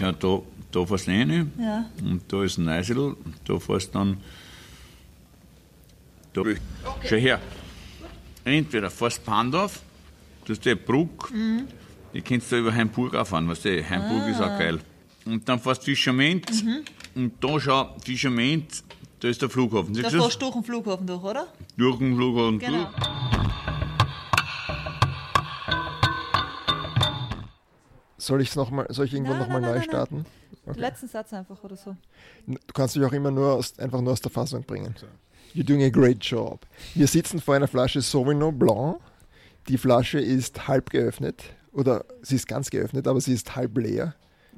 Schau, da, da fährst du rein Ja. und da ist ein Neusiedl, da fährst du dann. Da. Schau her. Entweder fährst Pandorf, das ist die Brücke, die kannst du über Heimburg auch fahren, weißt du, Heimburg ist auch geil. Und dann fährst du Fischerment und da schau, Fischerment, da ist der Flughafen. Da du fährst du durch den Flughafen durch, oder? Durch den Flughafen Genau. durch. Soll ich noch mal, soll ich irgendwo nochmal neu nein, starten? Den letzten Satz einfach oder so. Du kannst dich auch immer nur aus, einfach nur aus der Fassung bringen. You're doing a great job. Wir sitzen vor einer Flasche Sauvignon Blanc. Die Flasche ist halb geöffnet. Oder sie ist ganz geöffnet, aber sie ist halb leer.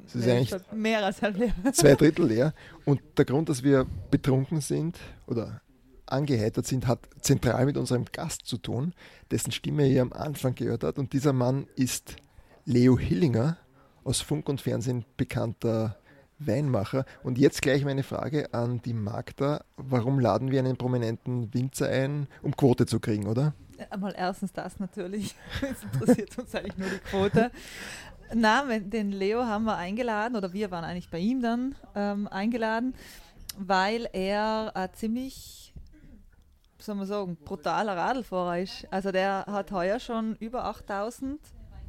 Sie ist Nee, eigentlich mehr als halb leer. zwei Drittel leer. Und der Grund, dass wir betrunken sind oder angeheitert sind, hat zentral mit unserem Gast zu tun, dessen Stimme ihr am Anfang gehört hat. Und dieser Mann ist Leo Hillinger, aus Funk und Fernsehen bekannter Weinmacher. Und jetzt gleich meine Frage an die Magda. Warum laden wir einen prominenten Winzer ein, um Quote zu kriegen, oder? Einmal erstens das natürlich. Es interessiert uns eigentlich nur die Quote. Na, den Leo haben wir eingeladen, oder wir waren eigentlich bei ihm dann ähm, eingeladen, weil er ein ziemlich, soll man sagen, brutaler Radlfahrer ist. Also der hat heuer schon über 8000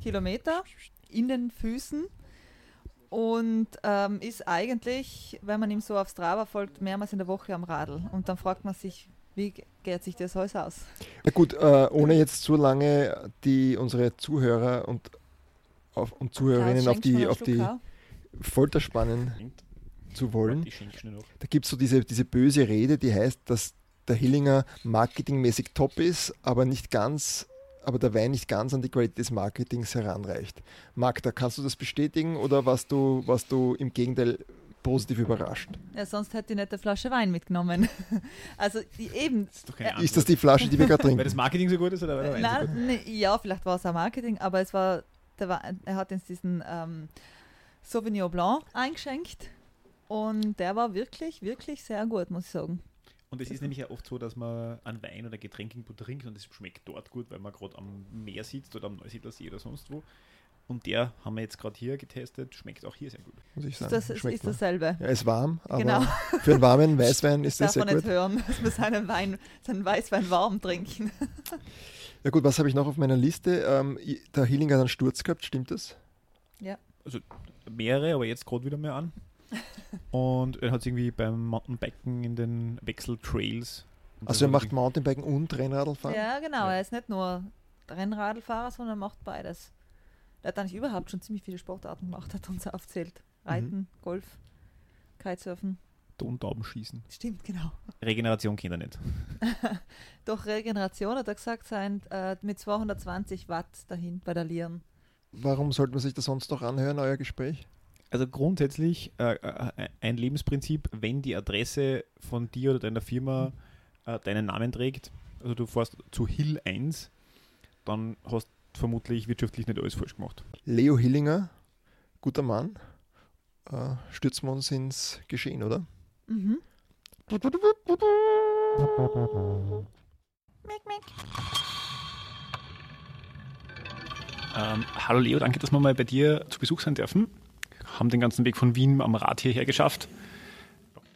Kilometer in den Füßen und ähm, ist eigentlich, wenn man ihm so auf Strava folgt, mehrmals in der Woche am Radl. Und dann fragt man sich, wie geht sich das alles aus? Na gut, äh, ohne jetzt zu lange die, unsere Zuhörer und, auf, und Zuhörerinnen auf die, auf die Schluck? Folter spannen zu wollen. Da gibt es so diese, diese böse Rede, die heißt, dass der Hillinger marketingmäßig top ist, aber nicht ganz, aber der Wein nicht ganz an die Qualität des Marketings heranreicht. Magda, kannst du das bestätigen oder warst du, warst du im Gegenteil positiv überrascht? Ja, sonst hätte ich nicht eine Flasche Wein mitgenommen. Also die, eben. Das ist doch keine Ja. Antwort. Ist das die Flasche, die wir gerade Weil das trinken? Marketing so gut ist oder weil der Wein so gut Nein, nee, ja, vielleicht war es auch Marketing, aber es war, der war er hat uns diesen ähm, Sauvignon Blanc eingeschenkt und der war wirklich, wirklich sehr gut, muss ich sagen. Und es ist nämlich ja oft so, dass man einen Wein oder Getränk irgendwo trinkt und es schmeckt dort gut, weil man gerade am Meer sitzt oder am Neusiedler See oder sonst wo. Und der haben wir jetzt gerade hier getestet, schmeckt auch hier sehr gut. Muss ich Ist sagen. das ist, Schmeckt ist man. dasselbe. Ja, ist warm, aber Genau. für einen warmen Weißwein ist das Darf sehr man gut. nicht hören, dass wir seinen Wein, seinen Weißwein warm trinken. Ja gut, was habe ich noch auf meiner Liste? Ähm, der Hillinger hat einen Sturz gehabt, stimmt das? Ja. Also mehrere, aber jetzt gerade wieder mehr an. Und er hat es irgendwie beim Mountainbiken in den Wechseltrails. Also er macht Mountainbiken und Rennradlfahren? Ja, genau. Ja. Er ist nicht nur Rennradlfahrer, sondern macht beides. Er hat eigentlich überhaupt schon ziemlich viele Sportarten gemacht, hat uns aufzählt. Reiten, Golf, Kitesurfen. Tontauben schießen. Stimmt, genau. Regeneration kennt er nicht. Doch Regeneration hat er gesagt, sein äh, mit 220 Watt dahin bei der Lieren. Warum sollte man sich das sonst noch anhören, euer Gespräch? Also grundsätzlich äh, äh, ein Lebensprinzip, wenn die Adresse von dir oder deiner Firma äh, deinen Namen trägt, also du fährst zu Hill 1, dann hast du vermutlich wirtschaftlich nicht alles falsch gemacht. Leo Hillinger, guter Mann. Äh, stürzen wir uns ins Geschehen, oder? Mhm. Ähm, hallo Leo, danke, dass wir mal bei dir zu Besuch sein dürfen. Haben den ganzen Weg von Wien am Rad hierher geschafft.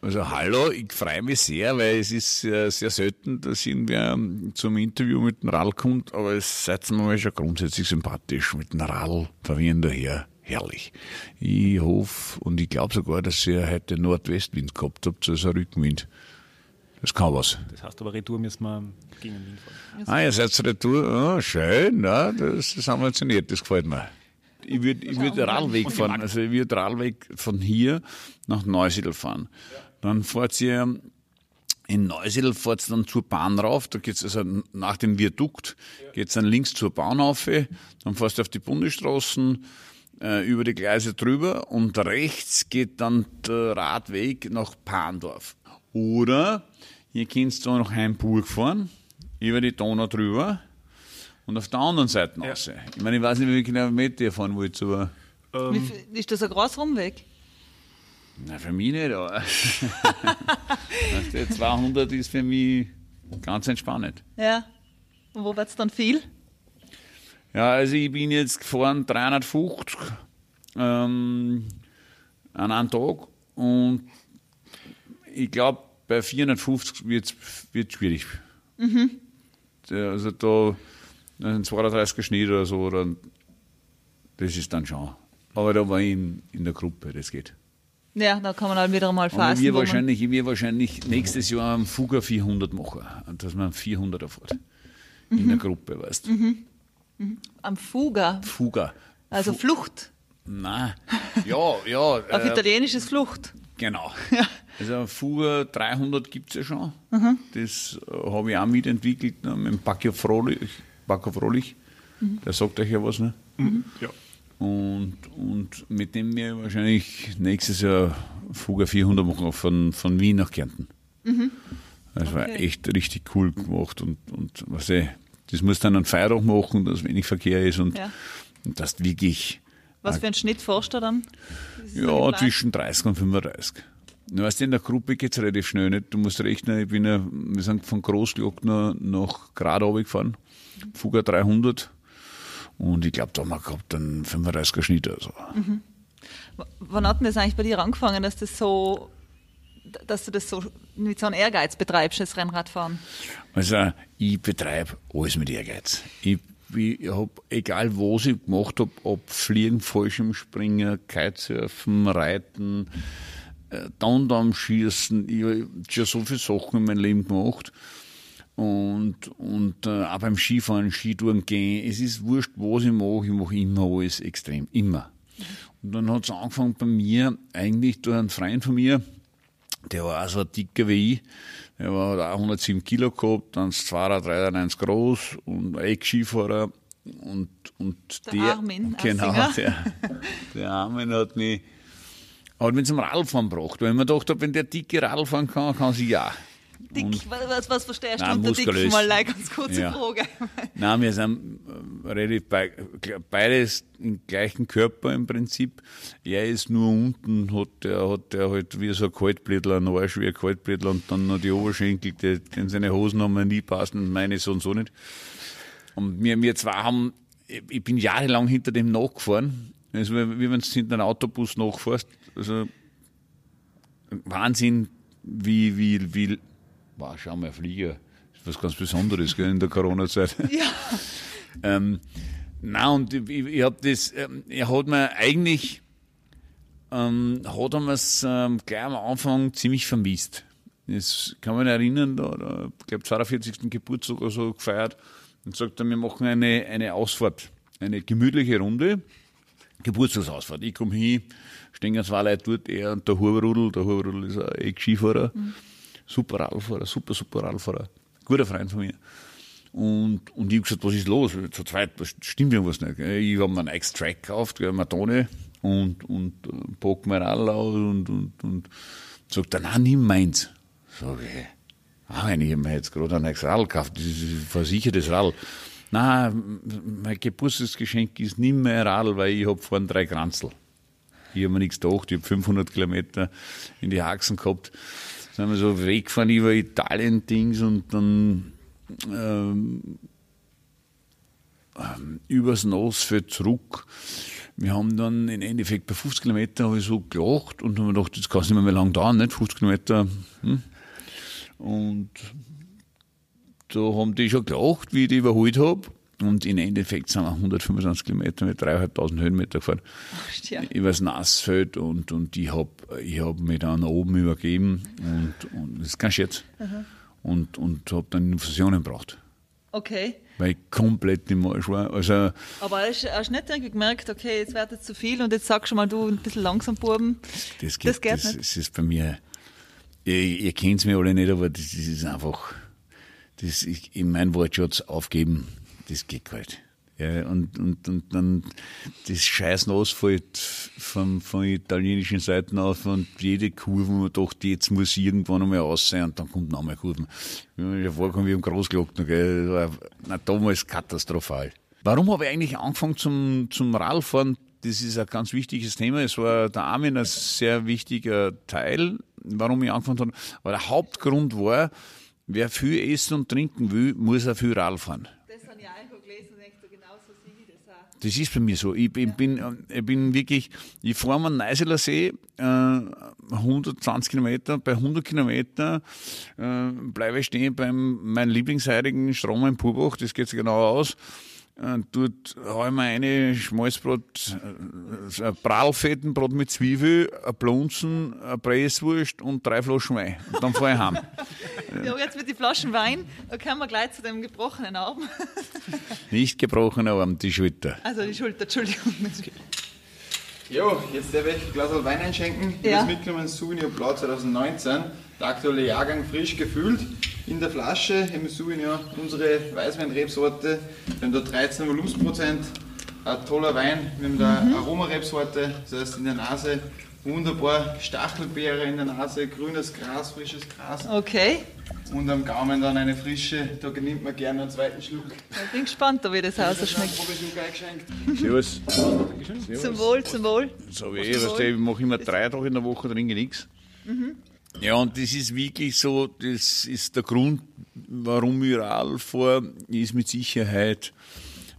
Also hallo, ich freue mich sehr, weil es ist äh, sehr selten, dass irgendwer ähm, zum Interview mit dem Radl kommt, aber es seid mir mal schon grundsätzlich sympathisch mit dem Radl verwirren daher. Herrlich. Ich hoffe und ich glaube sogar, dass ihr heute Nordwestwind gehabt habt, also Rückenwind. Das kann was. Das heißt aber, Retour müssen wir gegen Wien fahren. Ah, ihr seid retour. Oh, schön, ja, das, das haben wir jetzt nicht, das gefällt mir. Ich würde ich würd Radweg fahren, also ich würde Radweg von hier nach Neusiedl fahren. Dann fahrt ihr in Neusiedl fahrt dann zur Bahn rauf, da geht's also nach dem Viadukt, geht's dann links zur Bahn rauf, dann fährst du auf die Bundesstraßen, äh, über die Gleise drüber und rechts geht dann der Radweg nach Pandorf. Oder hier kannst du nach Heimburg fahren, über die Donau drüber und auf der anderen Seite raus. Ich meine, ich weiß nicht, wie viele Kilometer ihr fahren wollt, aber Wie viel, ist das ein großer Rumweg? na, für mich nicht. Aber weißt du, 200 ist für mich ganz entspannend. Ja. Und wo wird es dann viel? Ja, also ich bin jetzt gefahren 350. Ähm, an einem Tag. Und ich glaube, bei 450 wird es schwierig. Mhm. Also da ein 32er Schnitt oder so, oder, das ist dann schon. Aber da war ich in, in der Gruppe, das geht. Ja, da kann man halt wieder mal fassen. Wir wahrscheinlich, ich wahrscheinlich nächstes Jahr einen Fugger 400 machen, dass man 400 erfährt. Mhm. In der Gruppe, weißt du. Mhm. Mhm. Am Fugger? Fugger. Also Fu Flucht? Nein. Ja, ja. Auf äh, Italienisch ist Flucht. Genau. Ja. Also Fugger 300 gibt es ja schon. Mhm. Das äh, habe ich auch mitentwickelt ne, mit dem Bacchio Frohlich. Bacchio Frohlich. Mhm. Der sagt euch ja was, ne? Mhm. Ja. Und, und mit dem wir wahrscheinlich nächstes Jahr Fugger 400 machen, von, von Wien nach Kärnten. Mhm. Das okay. war echt richtig cool gemacht und, und was ich, das muss dann ein Feiertag machen, dass wenig Verkehr ist und, ja. und das wirklich. Was für einen Schnitt forschst du dann? Ja, zwischen 30 und 35. Du weißt, in der Gruppe geht es relativ schnell nicht. Du musst rechnen, ich bin ja, wir sind von Großglockner nach Grad gefahren, Fugger 300 und ich glaube, da haben wir gehabt einen 35er Schnitt. Also. Mhm. Wann hat denn das eigentlich bei dir angefangen, dass das so dass du das so mit so einem Ehrgeiz betreibst, das Rennradfahren? Also ich betreibe alles mit Ehrgeiz. Ich, ich habe, egal was ich gemacht habe, ob Fliegen, Fallschirmspringen, Kitesurfen, Reiten, äh, Downdown-Schießen, ich habe schon so viele Sachen in meinem Leben gemacht und, und äh, auch beim Skifahren, Skitouren gehen. Es ist wurscht, was ich mache, ich mache immer alles extrem, immer. Und dann hat es angefangen bei mir, eigentlich durch einen Freund von mir, der war auch so dicker wie ich, der war, hat auch 107 Kilo gehabt, dann 293 groß und Eck-Skifahrer. Und, und der, der Armin genau, der, der Armin hat mich, hat mich zum Radfahren gebracht, weil ich mir gedacht habe, wenn der dicke Radfahren kann, kann sie ja. Dick, was, was verstehst du unter dick? Mal eine ganz kurze ja. Frage. Nein, wir sind äh, relativ be beides im gleichen Körper im Prinzip. Er ist nur unten, hat der, hat halt wie so ein Kaltblättler, ein Arsch wie ein Kaltblättler und dann noch die Oberschenkel, die, die seine Hosen haben mir nie passen, meine so und so nicht. Und wir, wir zwei haben, ich bin jahrelang hinter dem nachgefahren. Also wie wenn du hinter einem Autobus nachfährst. Also Wahnsinn, wie, wie, wie wow, schau mal, Flieger, ist was ganz Besonderes gell, in der Corona-Zeit. Ja. ähm, na und ich, ich habe das, ähm, er hat mir eigentlich, ähm, hat er mir's ähm, gleich am Anfang ziemlich vermisst. Das kann man erinnern, da, da ich glaube 42. Geburtstag oder so gefeiert und sagt er, wir machen eine, eine Ausfahrt, eine gemütliche Runde, Geburtstagsausfahrt. Ich komme hin, stehen zwei Leute dort, er und der Huberrudel, der Huberrudel ist ein Eck-Skifahrer. Mhm super Radfahrer, super, super Radfahrer. Guter Freund von mir. Und, und ich habe gesagt, was ist los? Zu zweit, das stimmt irgendwas nicht. Ich habe mir einen X-Track gekauft, eine Tonne und, und äh, pack mir Radl aus und, und, und sagt dann, nein, nimm meins. Sag ich, ah, ich habe mir jetzt gerade ein Radl gekauft, das ist ein versichertes Radl. Nein, mein Geburtstagsgeschenk ist nicht mehr ein Radl, weil ich habe vorhin drei Kranzel. Ich habe mir nichts gedacht, ich habe 500 Kilometer in die Haxen gehabt sind wir so weggefahren über Italien-Dings und dann ähm, ähm, übers Nosfeld zurück. Wir haben dann im Endeffekt bei 50 Kilometern habe ich so gelacht und haben gedacht, das kann es nicht mehr, mehr lang dauern, nicht? 50 Kilometer. Hm? Und da haben die schon gelacht, wie ich die überholt habe. Und im Endeffekt sind wir 125 Kilometer mit 3.500 Höhenmeter gefahren. Ach, ja. Über das Nassfeld und, und ich habe ich hab mich dann oben übergeben und, und das ist kein Scherz. Mhm. Und, und habe dann Infusionen gebraucht. Okay. Weil ich komplett im Arsch war. Also, Aber hast du nicht irgendwie gemerkt, okay, jetzt wird jetzt zu viel und jetzt sagst du mal, du ein bisschen langsam, Buben. Das, geht, das geht das, nicht. Das ist bei mir, ihr, ihr kennt es mir alle nicht, aber das, das ist einfach, das, ich, in meinem Wortschatz aufgeben das geht halt. Ja, und, und, und dann das scheiß Asphalt von, von italienischen Seiten auf und jede Kurve, man dachte, jetzt muss irgendwann einmal aus sein und dann kommt noch einmal Kurven. Ja vorgekommen wie im Großglockner, gell. Na, damals katastrophal. Warum habe ich eigentlich angefangen zum, zum Radfahren? Das ist ein ganz wichtiges Thema. Es war der Armin ein sehr wichtiger Teil, warum ich angefangen habe. Aber der Hauptgrund war, wer viel essen und trinken will, muss auch viel Radfahren. Das ist bei mir so. Ich, ich bin, ich bin wirklich, ich fahre am Neuseeler See, äh, 120 Kilometer, bei 100 Kilometer äh, bleibe ich stehen beim meinem Lieblingsheiligen Strom in Purbach, das geht sich genau aus. Äh, dort habe ich mir eine Schmalzbrot, äh, ein Prallfettenbrot mit Zwiebel, ein Blunzen, eine Presswurst und drei Flaschen Wein. Und dann fahre ich heim. Ja, jetzt mit den Flaschen Wein, da kommen wir gleich zu dem gebrochenen Arm. Nicht gebrochener Arm, die Schulter. Also die Schulter, Entschuldigung. Jo, jetzt darf ich ein Glas Wein einschenken. Ich Ja. habe mitgenommen Souvenir Blau 2019. Der aktuelle Jahrgang frisch gefüllt. In der Flasche im Souvenir unsere Weißwein-Rebsorte. Wir haben da 13 Volumensprozent. Ein toller Wein. Wir haben da Aromarebsorte, das heißt in der Nase wunderbar Stachelbeere in der Nase, grünes Gras, frisches Gras Okay, und am Gaumen dann eine frische. Da nimmt man gerne einen zweiten Schluck. ich bin gespannt, wie das rausschmeckt. Probeschluck eingeschenkt. Servus. Zum Wohl, zum Wohl. So wie ich, weißt du, ich mache immer drei Tage in der Woche, trinke nichts. Ja, und das ist wirklich so, das ist der Grund, warum ich Radl fahre, ist mit Sicherheit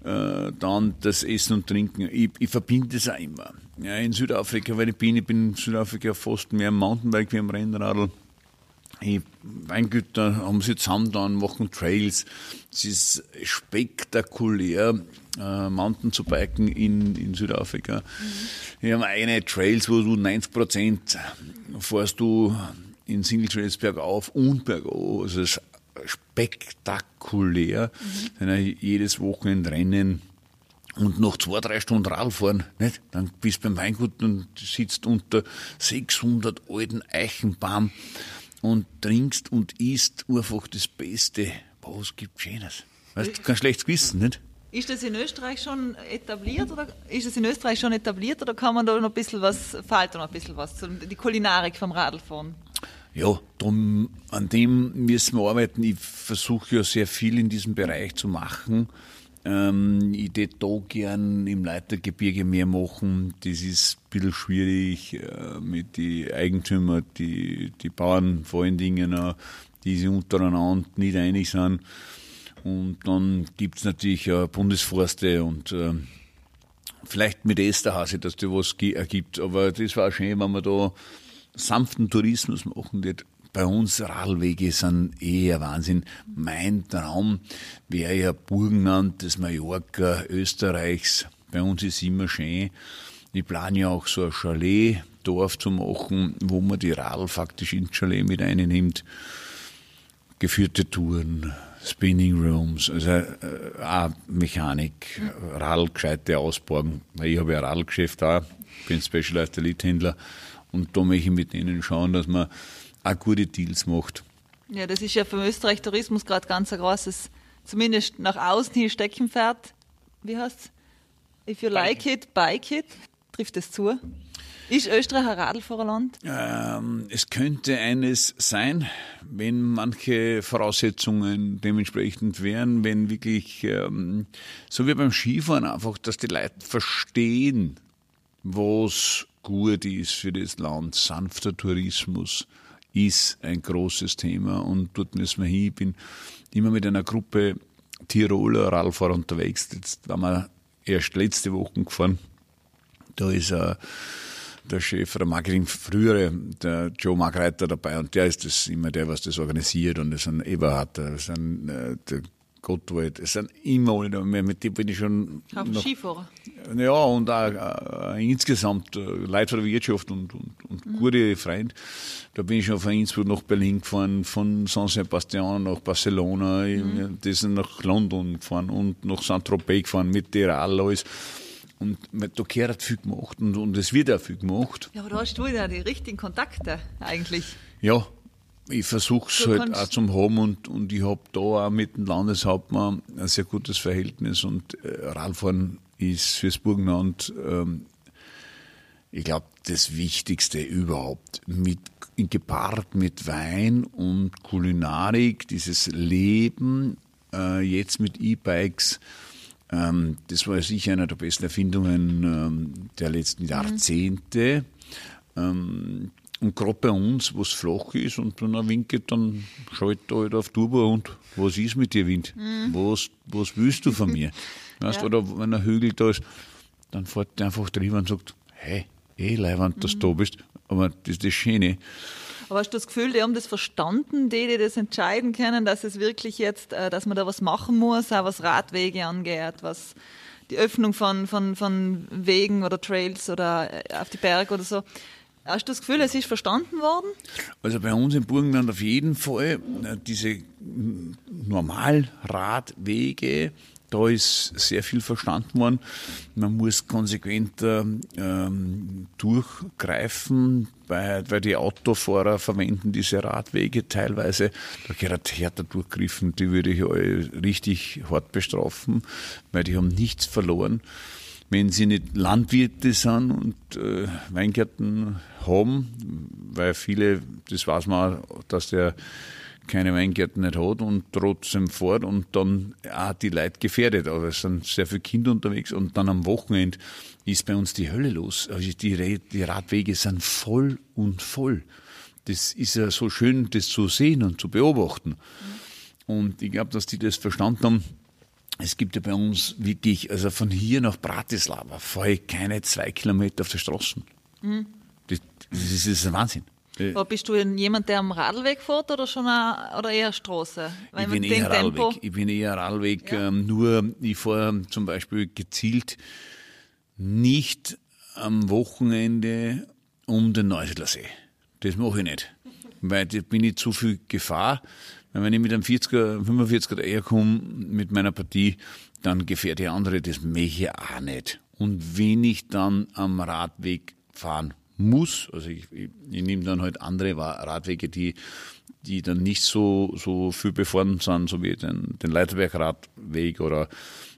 äh, dann das Essen und Trinken. Ich, ich verbinde das auch immer. Ja, in Südafrika, weil ich bin, ich bin in Südafrika fast mehr am Mountainbike wie am Rennradl. Ich, Weingüter haben sie zusammen dann, machen Trails. Es ist spektakulär, äh, Mountain zu biken in, in Südafrika. Wir haben eine Trails, wo du 90 Prozent fährst du in Single Trails bergauf und bergab. Also es ist spektakulär. Dann jedes Wochenende Rennen und nach zwei, drei Stunden Radfahren, nicht? dann bist du beim Weingut und sitzt unter 600 alten Eichenbaum und trinkst und isst einfach das Beste. Was gibt Schönes? Weißt du, kein schlechtes Gewissen, nicht? Ist das in Österreich schon etabliert oder ist das in Österreich schon etabliert oder kann man da noch ein bisschen was, fehlt da noch ein bisschen was, die Kulinarik vom Radlfahren? Ja, drum, an dem müssen wir arbeiten. Ich versuche ja sehr viel in diesem Bereich zu machen. Ähm, ich würde da gern im Leitergebirge mehr machen. Das ist ein bisschen schwierig äh, mit den Eigentümern, die, die Bauern vor allen Dingen, auch, die sich untereinander nicht einig sind. Und dann gibt es natürlich auch Bundesforste und äh, vielleicht mit Esterhase, dass da was ergibt. Aber das war schön, wenn man da sanften Tourismus machen wird. Bei uns Radwege sind eher Wahnsinn. Mein Traum wäre ja Burgenland, das Mallorca Österreichs. Bei uns ist immer schön. Ich plane ja auch so ein Chalet-Dorf zu machen, wo man die Radl faktisch ins Chalet mit einnimmt. Geführte Touren, Spinning Rooms, also äh, auch Mechanik, Radl gescheite. Weil Ich habe ja ein Radlgeschäft auch, bin Specialized Elite-Händler und da möchte ich mit denen schauen, dass man auch gute Deals macht. Ja, das ist ja für Österreich Tourismus gerade ganz ein großes, zumindest nach außen hin Steckenpferd. Wie heißt's? If you like it, bike it. Trifft das zu? Ist Österreich ein Radlfahrerland? Ähm, es könnte eines sein, wenn manche Voraussetzungen dementsprechend wären, wenn wirklich, ähm, so wie beim Skifahren einfach, dass die Leute verstehen, was gut ist für das Land. Sanfter Tourismus ist ein großes Thema und dort müssen wir hin. Ich bin immer mit einer Gruppe Tiroler Radfahrer unterwegs. Jetzt waren wir erst letzte Woche gefahren. Da ist äh, der Chef der Marketing frühere, der Joe Markreiter dabei und der ist das immer der, was das organisiert und das sind Eberhard, das sind äh, der Gottwald, es sind immer alle mit dem bin ich schon noch, Skifahrer. ja, und auch äh, insgesamt äh, Leute von der Wirtschaft und, und, und gute Freunde. Da bin ich schon von Innsbruck nach Berlin gefahren, von San Sebastian nach Barcelona, das sind nach London gefahren und nach Saint-Tropez gefahren mit Tiral, alles. Und da gehört viel gemacht und, und es wird auch viel gemacht. Ja, aber da hast du ja die richtigen Kontakte eigentlich. Ja, ich versuche es halt auch zum haben und, und ich habe da auch mit dem Landeshauptmann ein sehr gutes Verhältnis und äh, Radfahren ist fürs Burgenland, ähm, ich glaube, das Wichtigste überhaupt. Mit, gepaart mit Wein und Kulinarik, dieses Leben, äh, jetzt mit E-Bikes, ähm, das war sicher eine der besten Erfindungen ähm, der letzten Jahrzehnte. Ähm, und gerade bei uns, wo es flach ist und wenn er winkt, dann schaut er halt auf Turbo und was ist mit dir, Wind? Was, was willst du von mir? Weißt, Ja. Oder wenn ein Hügel da ist, dann fährt der einfach drüber und sagt, hey, eh Leiwand, dass du da bist. Aber das ist das Schöne. Aber hast du das Gefühl, die haben das verstanden, die, die das entscheiden können, dass es wirklich jetzt, äh, dass man da was machen muss, auch was Radwege angeht, was die Öffnung von, von, von Wegen oder Trails oder äh, auf die Berge oder so. Hast du das Gefühl, es ist verstanden worden? Also bei uns im Burgenland auf jeden Fall diese Normalradwege, da ist sehr viel verstanden worden. Man muss konsequenter ähm, durchgreifen, weil, weil die Autofahrer verwenden diese Radwege teilweise. Da gehört härter durchgriffen, die würde ich richtig hart bestrafen, weil die haben nichts verloren wenn sie nicht Landwirte sind und äh, Weingärten haben, weil viele, das weiß man, auch, dass der keine Weingärten nicht hat und trotzdem fährt und dann auch die Leute gefährdet. Aber es sind sehr viele Kinder unterwegs und dann am Wochenende ist bei uns die Hölle los. Also die, die Radwege sind voll und voll. Das ist ja so schön, das zu sehen und zu beobachten. Und ich glaube, dass die das verstanden haben. Es gibt ja bei uns wirklich, also von hier nach Bratislava fahre ich keine zwei Kilometer auf der Straße. Das, das, ist, das ist ein Wahnsinn. Äh, Aber bist du jemand, der am Radweg fährt oder schon a, oder eher Straße? Weil Ich bin, eher Tempo- Radweg. ich bin eher Radweg, ähm, nur ich fahre zum Beispiel gezielt nicht am Wochenende um den Neusiedler See. Das mache ich nicht, weil da bin ich zu viel Gefahr. Wenn ich mit einem 40er, 45er daherkomme mit meiner Partie, dann gefährde ich andere, das möchte ich auch nicht. Und wenn ich dann am Radweg fahren muss, also ich, ich, ich nehme dann halt andere Radwege, die, die dann nicht so, so viel befahren sind, so wie den, den Leiterbergradweg oder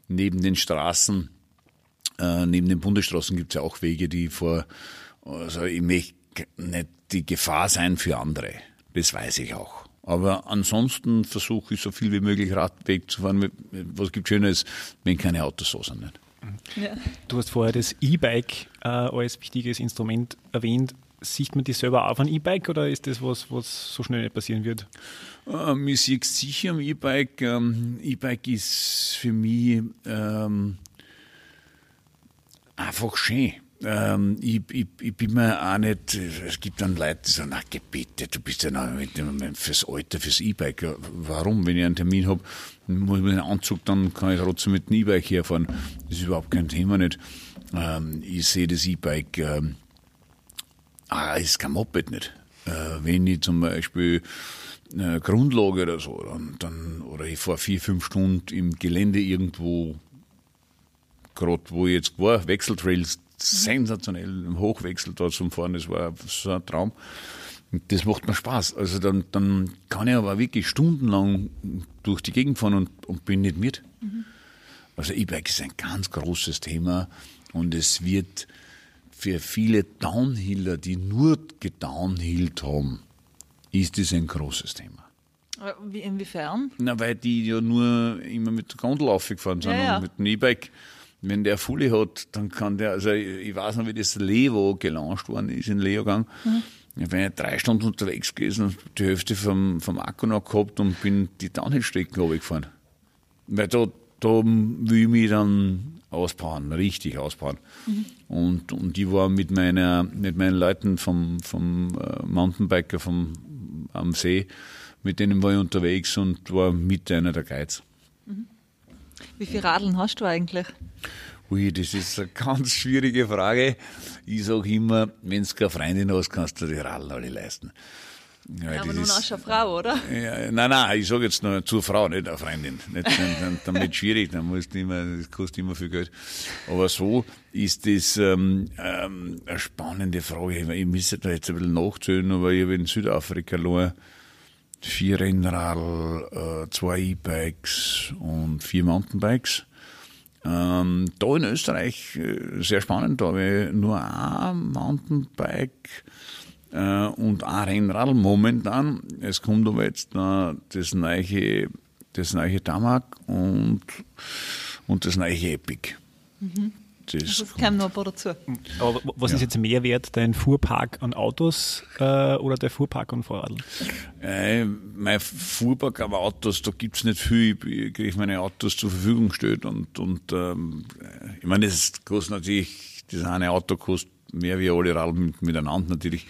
neben den Straßen, äh, neben den Bundesstraßen gibt es ja auch Wege, die vor, also ich möchte nicht die Gefahr sein für andere. Das weiß ich auch. Aber ansonsten versuche ich so viel wie möglich Radweg zu fahren. Was gibt Schönes, wenn keine Autos so sind? Nicht? Ja. Du hast vorher das E-Bike äh, als wichtiges Instrument erwähnt. Sieht man die selber auf ein E-Bike oder ist das was, was so schnell nicht passieren wird? Ähm, ich sehe es sicher am E-Bike. Ähm, E-Bike ist für mich ähm, einfach schön. Ähm, ich, ich, ich bin mir auch nicht, es gibt dann Leute, die sagen, na bitte, du bist ja noch mit dem, fürs Alter, fürs E-Bike. Warum? Wenn ich einen Termin habe, muss ich einen Anzug, dann kann ich trotzdem mit dem E-Bike herfahren. Das ist überhaupt kein Thema nicht. Ähm, ich sehe das E-Bike, ähm, ah, ist kein Moped nicht. Äh, wenn ich zum Beispiel äh, Grundlage oder so, dann, dann oder ich fahre vier, fünf Stunden im Gelände irgendwo, gerade wo ich jetzt war, Wechseltrails, sensationell, im Hochwechsel da zum Fahren, das war so ein Traum. Und das macht mir Spaß. Also dann, dann kann ich aber wirklich stundenlang durch die Gegend fahren und, und bin nicht mit. Also E-Bike ist ein ganz großes Thema und es wird für viele Downhiller, die nur gedownhillt haben, ist das ein großes Thema. Wie, inwiefern? Na, weil die ja nur immer mit der Gondel aufgefahren sind Ja, ja. und mit dem E-Bike. Wenn der Fully hat, dann kann der, also ich, weiß noch, wie das Levo gelauncht worden ist in Leogang. Mhm. Ich bin ja drei Stunden unterwegs gewesen und die Hälfte vom, vom Akku noch gehabt und bin die Downhill-Strecken runtergefahren. Weil da, da will ich mich dann ausbauen, richtig ausbauen. Und, und ich war mit meiner, mit meinen Leuten vom, vom äh, Mountainbiker vom, am See, mit denen war ich unterwegs und war mit einer der Guides. Wie viele Radeln hast du eigentlich? Ui, das ist eine ganz schwierige Frage. Ich sage immer, wenn du keine Freundin hast, kannst du die Radeln alle leisten. Ja, aber nun hast du eine Frau, oder? Ja, nein, nein, ich sage jetzt nur zur Frau, nicht eine Freundin. Nicht, dann, dann, damit schwierig, dann musst du immer, das kostet immer viel Geld. Aber so ist das ähm, ähm, eine spannende Frage. Ich, müsste da jetzt ein bisschen nachzählen, aber ich habe in Südafrika allein vier Rennradl, äh, zwei E-Bikes und vier Mountainbikes. Ähm, da in Österreich äh, sehr spannend, da habe ich nur ein Mountainbike äh, und ein Rennradl momentan. Es kommt aber jetzt äh, das neue, das neue Tamak und, und das neue Epic. Das, Das kam noch ein paar dazu. Aber was ist jetzt mehr wert, dein Fuhrpark an Autos äh, oder der Fuhrpark an Fahrradl? Äh, mein Fuhrpark an Autos, da gibt's nicht viel. Ich kriege meine Autos zur Verfügung gestellt und, und ähm, ich meine, das kostet natürlich, das eine Auto kostet mehr wie alle Radl mit, miteinander natürlich.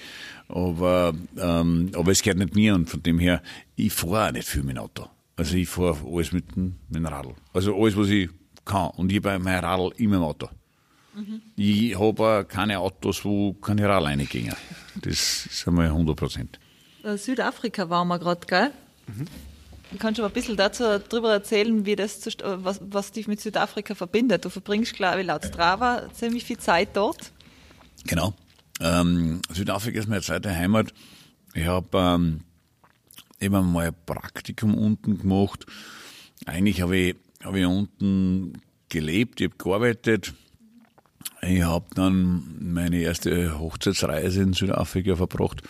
Aber, ähm, aber es gehört nicht mir und von dem her, ich fahre auch nicht viel mit dem Auto. Also ich fahre alles mit dem, mit dem Radl. Also alles, was ich kann. Und ich habe mein Radl immer im Auto. Ich habe keine Autos, wo keine Radl reingehen. Das ist einmal 100 Prozent. Äh, Südafrika waren wir gerade, gell? Du kannst schon mal ein bisschen dazu drüber erzählen, wie das was, was dich mit Südafrika verbindet. Du verbringst, glaube ich, laut Strava ziemlich viel Zeit dort. Genau. Ähm, Südafrika ist meine zweite Heimat. Ich habe ähm, immer mal ein Praktikum unten gemacht. Eigentlich habe ich, hab ich unten gelebt, ich habe gearbeitet. Ich habe dann meine erste Hochzeitsreise in Südafrika verbracht.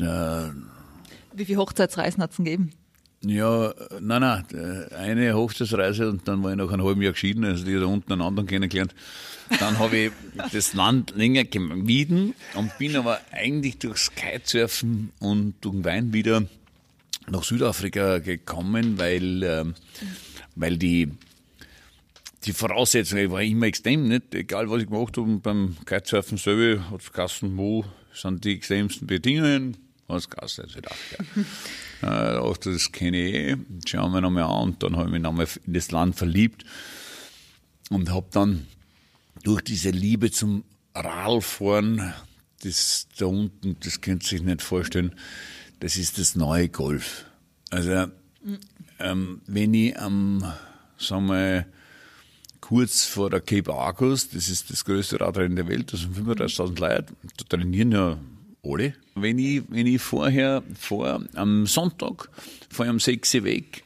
Äh, Wie viele Hochzeitsreisen hat es gegeben? ja, nein, nein, äh, eine Hochzeitsreise und dann war ich nach einem halben Jahr geschieden, also die da unten einen anderen kennengelernt. Dann habe ich das Land länger gemieden und bin aber eigentlich durchs Kitesurfen und durch den Wein wieder nach Südafrika gekommen, weil, ähm, weil die, die Voraussetzungen waren immer extrem, nicht? Egal was ich gemacht habe, beim Kitesurfen selber hat es geheißen, wo sind die extremsten Bedingungen? Hat es geheißen, Südafrika. Äh, auch das kenne ich eh. Schauen wir nochmal an. Und dann habe ich mich nochmal in das Land verliebt und habe dann durch diese Liebe zum Radfahren, das da unten, das könnt ihr sich nicht vorstellen, das ist das neue Golf. Also, ähm, wenn ich am, sagen wir, kurz vor der Cape Argus, das ist das größte Radrennen der Welt, das sind 35.000 Leute, da trainieren ja alle. Wenn ich, wenn ich vorher, vor, am Sonntag, fahre um 6 Uhr weg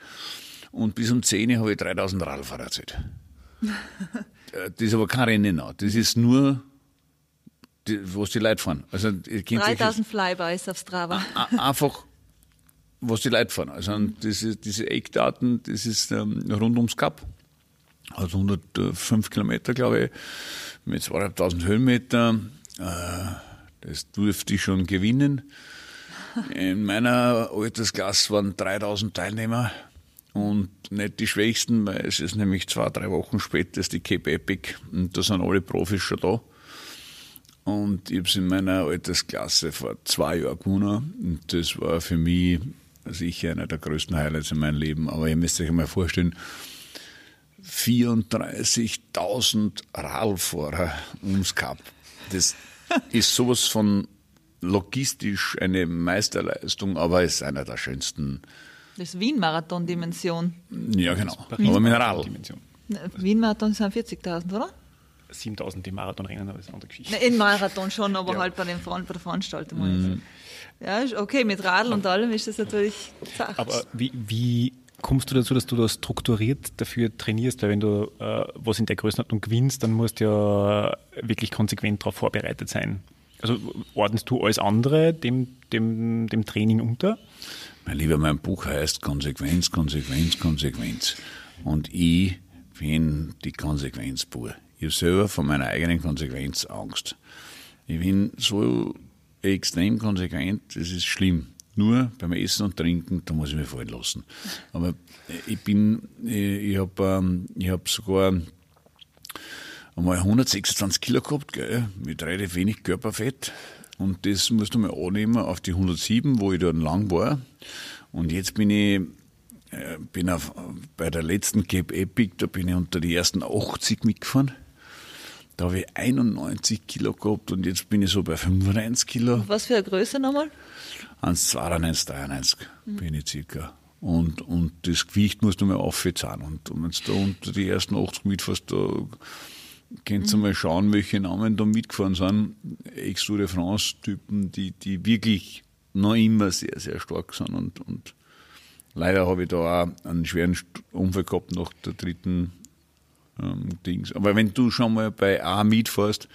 und bis um 10 Uhr habe ich 3000 Radfahrer erzählt. Äh, das ist aber kein Rennen. Das ist nur, was die Leute fahren. Also, ihr kennt euch das- 3000 Flybys auf Strava. Einfach, was die Leute fahren. Also diese, diese Eckdaten, das ist ähm, rund ums Kap. Also 105 Kilometer, glaube ich, mit 2500 Höhenmeter. Äh, das durfte ich schon gewinnen. In meiner Altersklasse waren 3000 Teilnehmer und nicht die Schwächsten, weil es ist nämlich zwei, drei Wochen später ist die Cape Epic und da sind alle Profis schon da. Und ich habe es in meiner Altersklasse vor zwei Jahren gewonnen. Und das war für mich sicher einer der größten Highlights in meinem Leben. Aber ihr müsst euch einmal vorstellen, 34.000 Radfahrer ums Kap. Das ist sowas von logistisch eine Meisterleistung, aber ist einer der schönsten. Das ist Wien-Marathon-Dimension. Ja, genau. Aber mit Radl. Dimension. Wien-Marathon sind 40.000, oder? 7000 die Marathonrennen, aber das ist eine andere Geschichte. In Marathon schon, aber Ja. halt bei, den, bei der Veranstaltung. Mhm. Ja, okay, mit Radl und allem ist das natürlich Sache. Aber wie, wie kommst du dazu, dass du da strukturiert dafür trainierst? Weil wenn du äh, was in der Größenordnung gewinnst, dann musst du ja wirklich konsequent darauf vorbereitet sein. Also ordnest du alles andere dem, dem, dem Training unter? Mein Lieber, mein Buch heißt Konsequenz, Konsequenz, Konsequenz. Und ich bin die Konsequenz pur. Ich habe selber von meiner eigenen Konsequenz Angst. Ich bin so extrem konsequent, das ist schlimm. Nur beim Essen und Trinken, da muss ich mich fallen lassen. Aber ich bin, ich, habe ähm, ich hab sogar einmal 126 Kilo gehabt, gell, mit relativ wenig Körperfett. Und das musst du mal annehmen auf die 107, wo ich dann lang war. Und jetzt bin ich, äh, bin auf, bei der letzten Cape Epic, da bin ich unter die ersten 80 mitgefahren. Da habe ich 91 Kilo gehabt und jetzt bin ich so bei 95 Kilo. Was für eine Größe nochmal? 1,92, 1,93 bin ich circa. Und, und das Gewicht musst du mal aufzahlen. Und, und wenn du da unter die ersten 80 mitfährst, da kannst du mal schauen, welche Namen da mitgefahren sind. Ex-Tour de France-Typen, die, die wirklich noch immer sehr, sehr stark sind. Und, und leider habe ich da auch einen schweren Unfall gehabt nach der dritten ähm, Dings. Aber wenn du schon mal bei A mitfährst,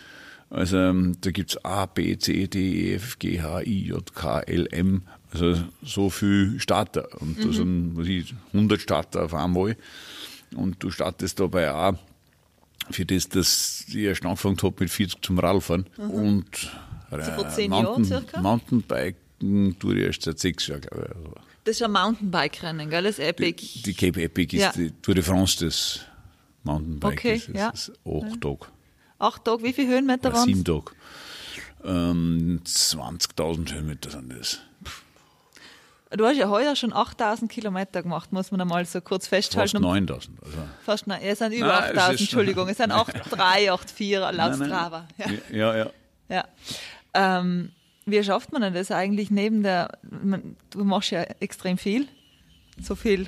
also ähm, da gibt's A, B, C, D, E, F, G, H, I, J, K, L, M, also so viel Starter. Und da sind was ich, 100 Starter auf einmal. Und du startest da bei A für das, dass ich erst angefangen habe mit 40 zum Radfahren. Und Also vor äh, zehn Jahren circa? Mountainbiken tue ich erst seit sechs Jahren, glaube ich. Also Das ist ein Mountainbike-Rennen, gell? Das Epic. Die Cape Epic ist Ja. die Tour de France des Mountainbikes. Okay, das ja. ist acht Tage, Acht Tage, wie viele Höhenmeter waren sieben Tage. Ähm, 20.000 Höhenmeter sind das. Du hast ja heuer schon 8000 Kilometer gemacht, muss man einmal so kurz Fast festhalten. Um- 9.000. Also. Fast nein, es sind über Nein, es 8000, ist- Entschuldigung, es sind 83, 84 laut. Strava. Ja. Ja, ja. Ja. Ähm, wie schafft man denn das eigentlich neben der, man, du machst ja extrem viel, so viel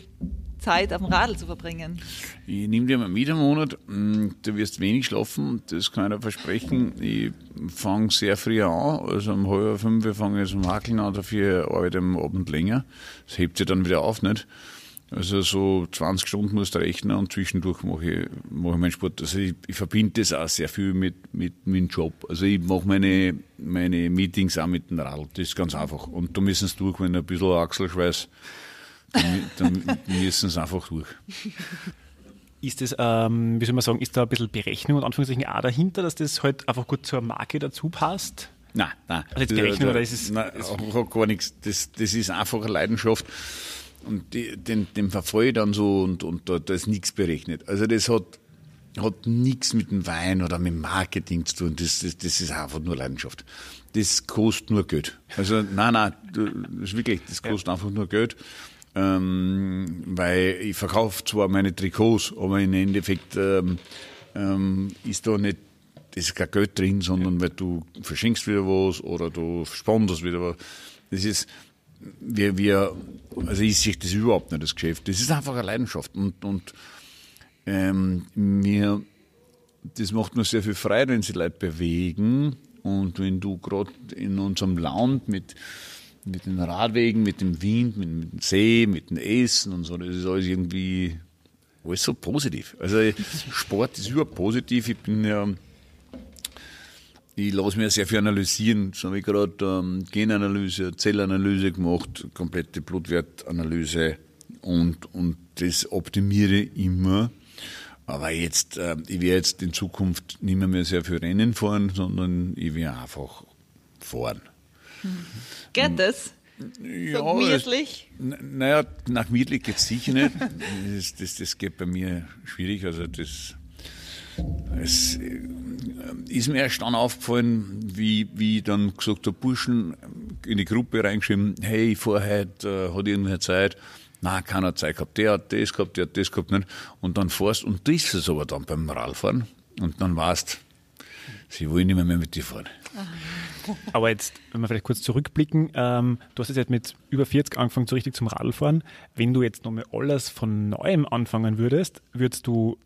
Zeit auf dem Radl zu verbringen. Ich nehme dir mal mit einen Monat, mm, du wirst wenig schlafen, das kann ich dir versprechen. Ich fange sehr früh an, also um halb fünf fange ich zum Hakeln an, dafür arbeite ich am Abend länger. Das hebt sich dann wieder auf, nicht? Also so 20 Stunden musst du rechnen und zwischendurch mache ich, mache ich meinen Sport. Also ich, ich verbinde das auch sehr viel mit, mit meinem Job. Also ich mache meine, meine Meetings auch mit dem Radl. Das ist ganz einfach. Und da müssen sie durch, wenn ein bisschen Achselschweiß, dann, dann müssen sie einfach durch. Ist das, ähm, wie soll man sagen, ist da ein bisschen Berechnung und Anführungszeichen auch dahinter, dass das halt einfach gut zur Marke dazu passt? Nein, nein. Also jetzt berechnen, oder ist es- Nein, auch gar nichts. Das, das ist einfach eine Leidenschaft. Und die, den, dem verfolge ich dann so und, und da, da ist nichts berechnet. Also das hat, hat nichts mit dem Wein oder mit dem Marketing zu tun. Das, das, das ist einfach nur Leidenschaft. Das kostet nur Geld. Also nein, nein, das ist wirklich, das kostet einfach nur Geld. Ähm, weil ich verkaufe zwar meine Trikots, aber im Endeffekt ähm, ähm, ist da nicht das ist kein Geld drin, sondern weil du verschenkst wieder was oder du sponsorst wieder was. Das ist, wir, wir, also ich sehe das überhaupt nicht, das Geschäft. Das ist einfach eine Leidenschaft und, und ähm, mir, das macht mir sehr viel Freude, wenn sie Leute bewegen und wenn du gerade in unserem Land mit, mit den Radwegen, mit dem Wind, mit, dem See, mit dem Essen und so, das ist alles irgendwie alles so positiv. Also Sport ist überhaupt positiv. Ich bin ja ich lasse mich sehr viel analysieren. So habe ich gerade ähm, Genanalyse, Zellanalyse gemacht, komplette Blutwertanalyse und, und das optimiere immer. Aber jetzt, äh, ich werde jetzt in Zukunft nicht mehr, mehr sehr viel Rennen fahren, sondern ich werde einfach fahren. Geht das? Ja, so gemütlich? Naja, nach gemütlich geht es sicher nicht. Das, das, das geht bei mir schwierig. Also das, es äh, ist mir erst dann aufgefallen, wie, wie ich dann gesagt habe, Burschen in die Gruppe reingeschrieben, hey, heute, äh, hat irgendwer Zeit? Nein, keiner hat Zeit gehabt. Der hat das gehabt, der hat das gehabt nicht. Und dann fährst und ist es aber dann beim Radfahren. Und dann weißt sie wollen nicht mehr, mehr mit dir fahren. Aber jetzt, wenn wir vielleicht kurz zurückblicken, ähm, du hast jetzt mit über 40 angefangen, so richtig zum Radfahren. Wenn du jetzt nochmal alles von neuem anfangen würdest, würdest du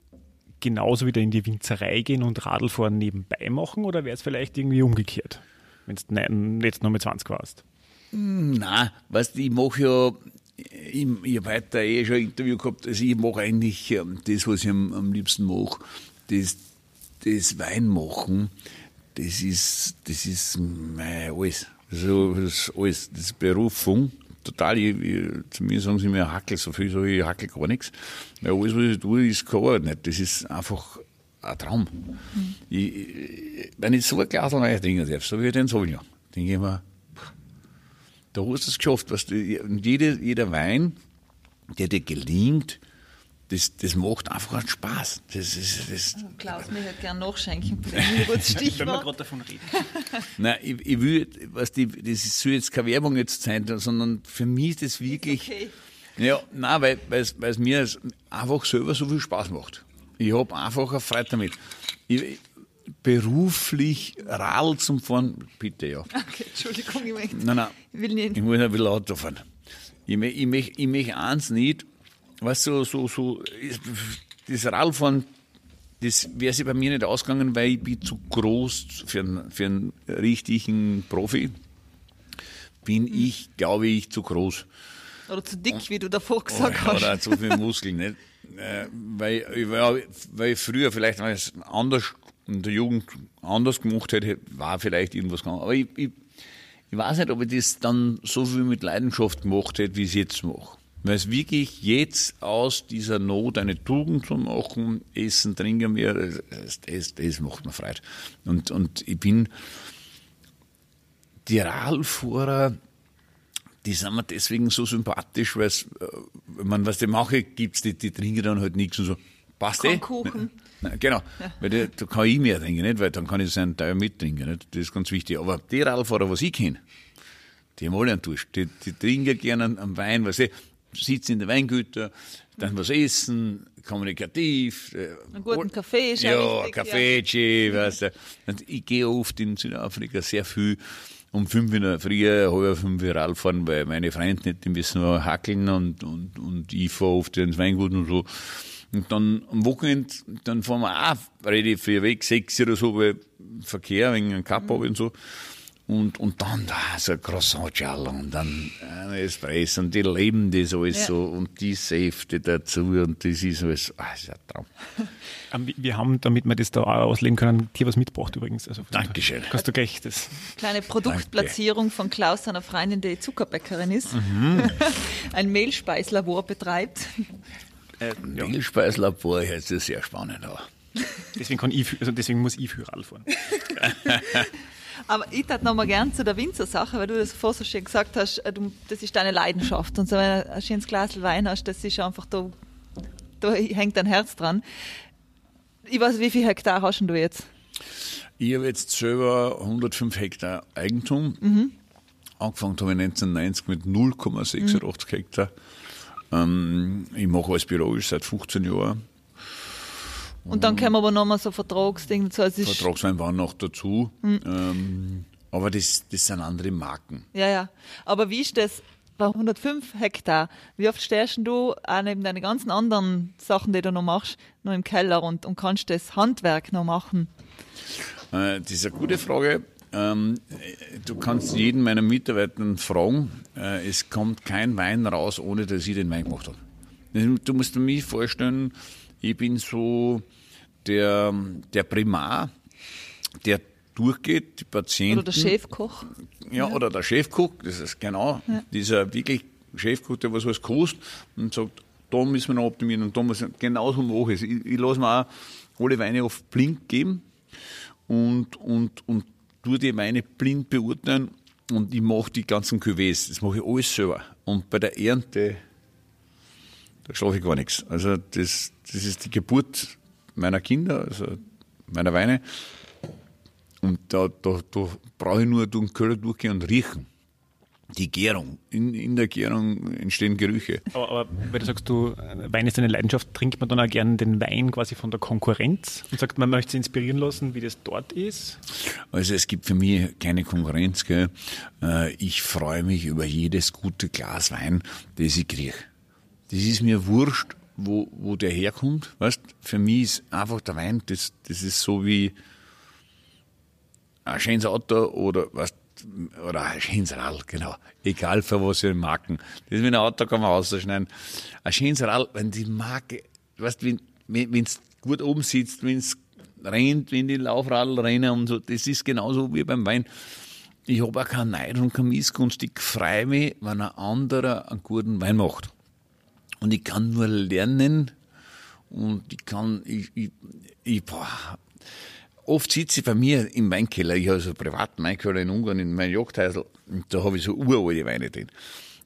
genauso wieder in die Winzerei gehen und Radlfahren nebenbei machen oder wäre es vielleicht irgendwie umgekehrt, wenn du jetzt noch mit 20 warst? Nein, weißt du, ich mache ja, ich, ich habe heute eh schon ein Interview gehabt, also ich mache eigentlich ähm, das, was ich am, am liebsten mache, das, das Weinmachen, das ist, das ist mein alles. Also, das ist alles, das ist Berufung. Total, ich, ich, zu mir sagen sie mir, hackel so viel, so ich hackel gar nichts. Weil alles, was ich tue, ist nicht. Das ist einfach ein Traum. Ich, ich, wenn ich so ein Glas Wein trinken darf, so wie den Sauvignon, denke ich mir, da hast du es geschafft. Weißt du, jeder, jeder Wein, der dir gelingt, das, das macht einfach einen Spaß. Das ist, das, Klaus, mir hätte gern nachschenken. Ein gutes Stichwort. davon reden. nein, ich, ich will, was die, das soll jetzt keine Werbung jetzt sein, sondern für mich ist das wirklich, Okay. ja, nein, weil, es- weil mir einfach selber so viel Spaß macht. Ich habe einfach eine Freude damit. Ich, beruflich Radl zum Fahren, bitte ja. Okay, Entschuldigung, ich möchte. Nein, nein. Ich will nicht. Ich muss ein bisschen Auto fahren. Ich möchte ich möcht, ich möcht eins nicht, weißt du, so, so, das Radfahren, das wäre sich bei mir nicht ausgegangen, weil ich bin zu groß für einen, für einen richtigen Profi. Bin ich, glaube ich, zu groß. Oder zu dick, wie du davor gesagt hast. Oder zu viel Muskeln, nicht? Äh, weil, ich war- weil ich früher vielleicht weil ich es anders in der Jugend anders gemacht hätte, war vielleicht irgendwas gegangen. Aber ich, ich, ich weiß nicht, ob ich das dann so viel mit Leidenschaft gemacht hätte, wie ich es jetzt mache. Weil es wirklich jetzt aus dieser Not eine Tugend zu machen, Essen, Trinken mehr, das, das, das macht mir Freude. Und, und ich bin, die Radfahrer, die sind mir deswegen so sympathisch, weil es, äh, wenn man was die mache, gibt's die, die trinken dann halt nichts und so. Passt eh? Kuchen. Nein, Genau, weil die, da kann ich mehr trinken, nicht? weil dann kann ich seinen Teil mittrinken. Nicht? Das ist ganz wichtig. Aber die Radfahrer, was ich kenne, die haben alle einen Dusch. Die, die trinken gerne am Wein, was ich, sitzen in der Weingüter, dann was essen, kommunikativ. äh, Einen guten Kaffee ist ja wichtig, Kaffee, ja. weißt du. Und ich gehe oft in Südafrika sehr viel um fünf in der Früh, halb fünf Uhr Radfahren, weil meine Freunde nicht, die müssen noch hackeln und, und, und ich fahre oft ins Weingut und so. Und dann am Wochenende, dann fahren wir auch relativ früh weg, sechs oder so, weil Verkehr wegen einem Cup mhm. und so. Und, und dann da so ein croissant und dann ein Espresso und die leben das alles Ja. so und die Säfte dazu und das ist alles, ah, das ist ein Traum. Ähm, wir- haben, damit wir das da auch ausleben können, dir was mitgebracht übrigens. Also Dankeschön. Kannst du gleich das. Kleine Produktplatzierung von Klaus, seiner Freundin, die Zuckerbäckerin ist. Mhm. Ein Mehlspeislabor betreibt. Äh, ja, Milchspeislabor hört sich sehr spannend an. deswegen, kann ich, also deswegen muss ich Radl fahren. Aber ich tat noch mal gern zu der Winzer-Sache, weil du das vorher so schön gesagt hast, äh, du, das ist deine Leidenschaft. Und so, wenn du ein schönes Glas Wein hast, das ist einfach, da, da hängt dein Herz dran. Ich weiß, wie viel Hektar hast du jetzt? Ich habe jetzt selber 105 Hektar Eigentum. Angefangen habe ich 1990 mit 0,86 Hektar. Ähm, ich mache alles biologisch seit 15 Jahren. Und dann kommen aber noch mal so Vertragsdinge dazu. Also Vertragswein waren noch dazu. Ähm, aber das, das sind andere Marken. ja, ja. Aber wie ist das bei 105 Hektar? Wie oft stehst du auch neben deinen ganzen anderen Sachen, die du noch machst, noch im Keller und, und kannst das Handwerk noch machen? Äh, das ist eine gute Frage. Ähm, äh, du kannst jeden meiner Mitarbeiter fragen. Äh, es kommt kein Wein raus, ohne dass ich den Wein gemacht habe. Du musst dir mich vorstellen, ich bin so der, der Primar, der durchgeht, die Patienten. Oder der Chefkoch? Ja, oder der Chefkoch, das ist genau dieser wirklich Chefkoch, der was was kostet und sagt, da müssen wir noch optimieren und da wir, genauso mache ich es. Ich, ich lasse mir auch alle Weine oft blind geben und, und, und tue die Weine blind beurteilen und ich mache die ganzen Cuvées, das mache ich alles selber. Und bei der Ernte, da schlafe ich gar nichts. Also das, das ist die Geburt meiner Kinder, also meiner Weine. Und da, da, da brauche ich nur durch den Keller durchgehen und riechen. Die Gärung. In, in der Gärung entstehen Gerüche. Aber, aber weil du sagst, du, Wein ist deine Leidenschaft, trinkt man dann auch gerne den Wein quasi von der Konkurrenz und sagt, man möchte sich inspirieren lassen, wie das dort ist? Also es gibt für mich keine Konkurrenz. Gell. Äh, Ich freue mich über jedes gute Glas Wein, das ich kriege. Das ist mir wurscht, wo, wo der herkommt. Weißt? Für mich ist einfach der Wein, das, das ist so wie ein schönes Auto oder was oder ein schönes Rad, genau. Egal für was für Marken. Das mit einem Auto kann man ausschneiden. Ein schönes Rad, wenn die Marke, weißt wenn wenn es gut oben sitzt, wenn es rennt, wenn die Laufradl rennen und so, das ist genauso wie beim Wein. Ich habe auch keinen Neid und keine Missgunst. Ich freue mich, wenn ein anderer einen guten Wein macht. Und ich kann nur lernen und ich kann, ich, ich, ich boah, oft sitze ich bei mir im Weinkeller, ich habe so einen privaten Weinkeller in Ungarn, in meinem Jagdhäusl, und da habe ich so uralte Weine drin.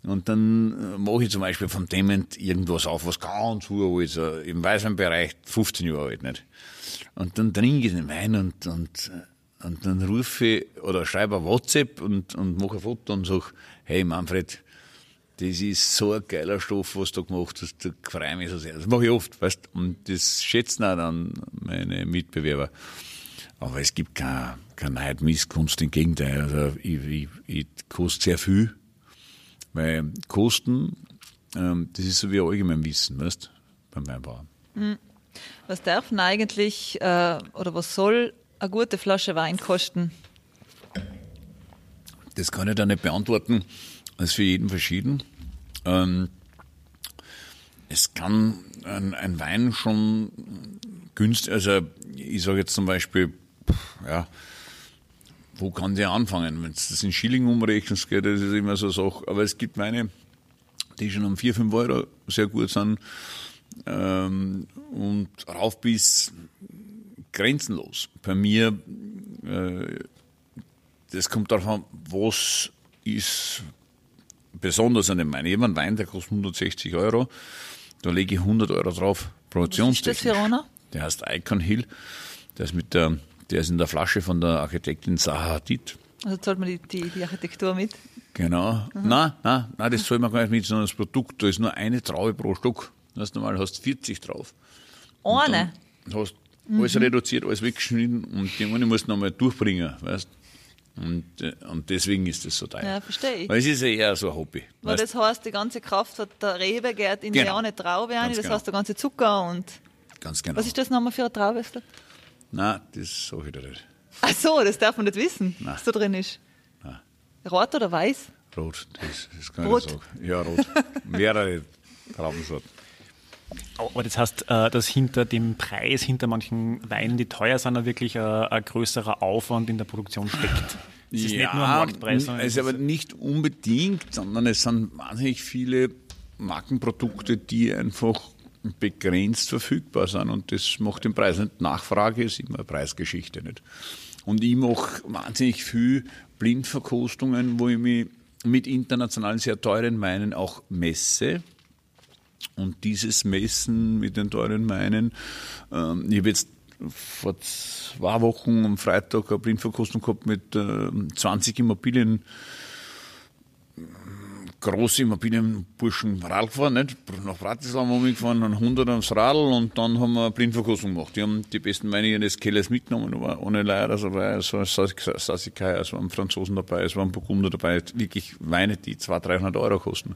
Und dann äh, mache ich zum Beispiel von Dement irgendwas auf, was ganz uralt ist, äh, im Weißweinbereich 15 Jahre alt, nicht? Und dann trinke ich den Wein und, und, äh, und dann rufe ich oder schreibe ein WhatsApp und, und mache ein Foto und sage, hey Manfred, das ist so ein geiler Stoff, was du gemacht hast, da freue ich mich so sehr. Das mache ich oft, weißt Und das schätzen auch dann meine Mitbewerber. Aber es gibt keine, keine Neid, Missgunst, im Gegenteil. Also ich, ich, ich koste sehr viel, weil Kosten, ähm, das ist so wie allgemein Wissen, weißt beim Weinbauern. Was darf denn eigentlich äh, oder was soll eine gute Flasche Wein kosten? Das kann ich da nicht beantworten. Das ist für jeden verschieden. Ähm, es kann ein, ein Wein schon günstig, also ich sage jetzt zum Beispiel, ja, wo kann der anfangen? Wenn du das in Schilling umrechnest, geht, das ist immer so eine Sache. Aber es gibt Weine, die schon um 4, 5 Euro sehr gut sind. Ähm, und rauf bis grenzenlos. Bei mir, äh, das kommt darauf an, was ist besonders an dem Wein. Ich habe einen Wein, der kostet 160 Euro. Da lege ich 100 Euro drauf. Produktionstechnisch. Was ist das für einer? Der heißt Icon Hill. Der ist, mit der, der ist in der Flasche von der Architektin Zaha Hadid. Also zahlt man die, die, die Architektur mit. Genau. Nein, nein, nein, das zahlt man gar nicht mit, sondern das Produkt, da ist nur eine Traube pro Stück. Das normal hast 40 drauf. Du hast alles reduziert, alles weggeschnitten und die eine musst du nochmal durchbringen, weißt und, äh, und deswegen ist das so teuer. Ja, verstehe ich. Weil es ist ja eher so ein Hobby. Weil das heißt, die ganze Kraft hat der Rebe geht in die Genau. eine Traube Ganz das genau. heißt der ganze Zucker und. Ganz genau. Was ist das nochmal für eine Traube? Nein, das sage ich dir nicht. Ach so, das darf man nicht wissen, Nein. was da drin ist. Nein. Rot oder weiß? Rot, das, das kann Rot. ich sagen. Ja, rot. Mehrere Traubensorten. Aber das heißt, äh, dass hinter dem Preis, hinter manchen Weinen, die teuer sind, auch wirklich ein, ein größerer Aufwand in der Produktion steckt. Es ist nicht nur Marktpreis, es ist aber nicht unbedingt, sondern es sind wahnsinnig viele Markenprodukte, die einfach begrenzt verfügbar sind und das macht den Preis nicht. Nachfrage ist immer eine Preisgeschichte nicht. Und ich mache wahnsinnig viel Blindverkostungen, wo ich mich mit internationalen sehr teuren Weinen auch messe. Und dieses Messen mit den teuren Weinen, ähm, ich habe jetzt vor zwei Wochen am Freitag eine Blindverkostung gehabt mit äh, 20 Immobilien, große Immobilienburschen Radl gefahren, nicht? nach Bratislava haben wir gefahren, dann 100 aufs Radl und dann haben wir eine Blindverkostung gemacht. Die haben die besten Weine ihres Kellers mitgenommen, war ohne Leier dabei, es war Sassikai, es waren Franzosen dabei, es waren Burgunder dabei, wirklich Weine, die 200, 300 Euro kosten.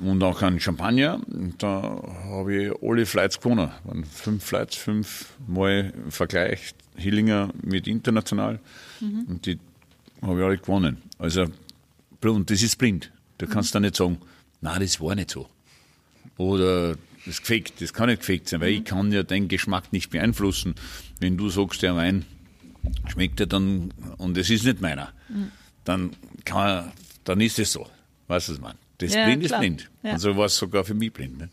Und auch ein Champagner. Und da habe ich alle Flights gewonnen. Waren fünf Flights, fünf Mal im Vergleich Hillinger mit international. Und die habe ich alle gewonnen. Also, und das ist blind. Da kannst du nicht sagen, nein, das war nicht so. Oder das gefaked, das kann nicht gefaked sein, weil ich kann ja deinen Geschmack nicht beeinflussen. Wenn du sagst, der Wein schmeckt ja dann, und es ist nicht meiner, dann kann, dann ist es so. Weißt du, was ich meine? Das Ja, blind ist klar. blind. Ja. Und so war es sogar für mich blind. Ne?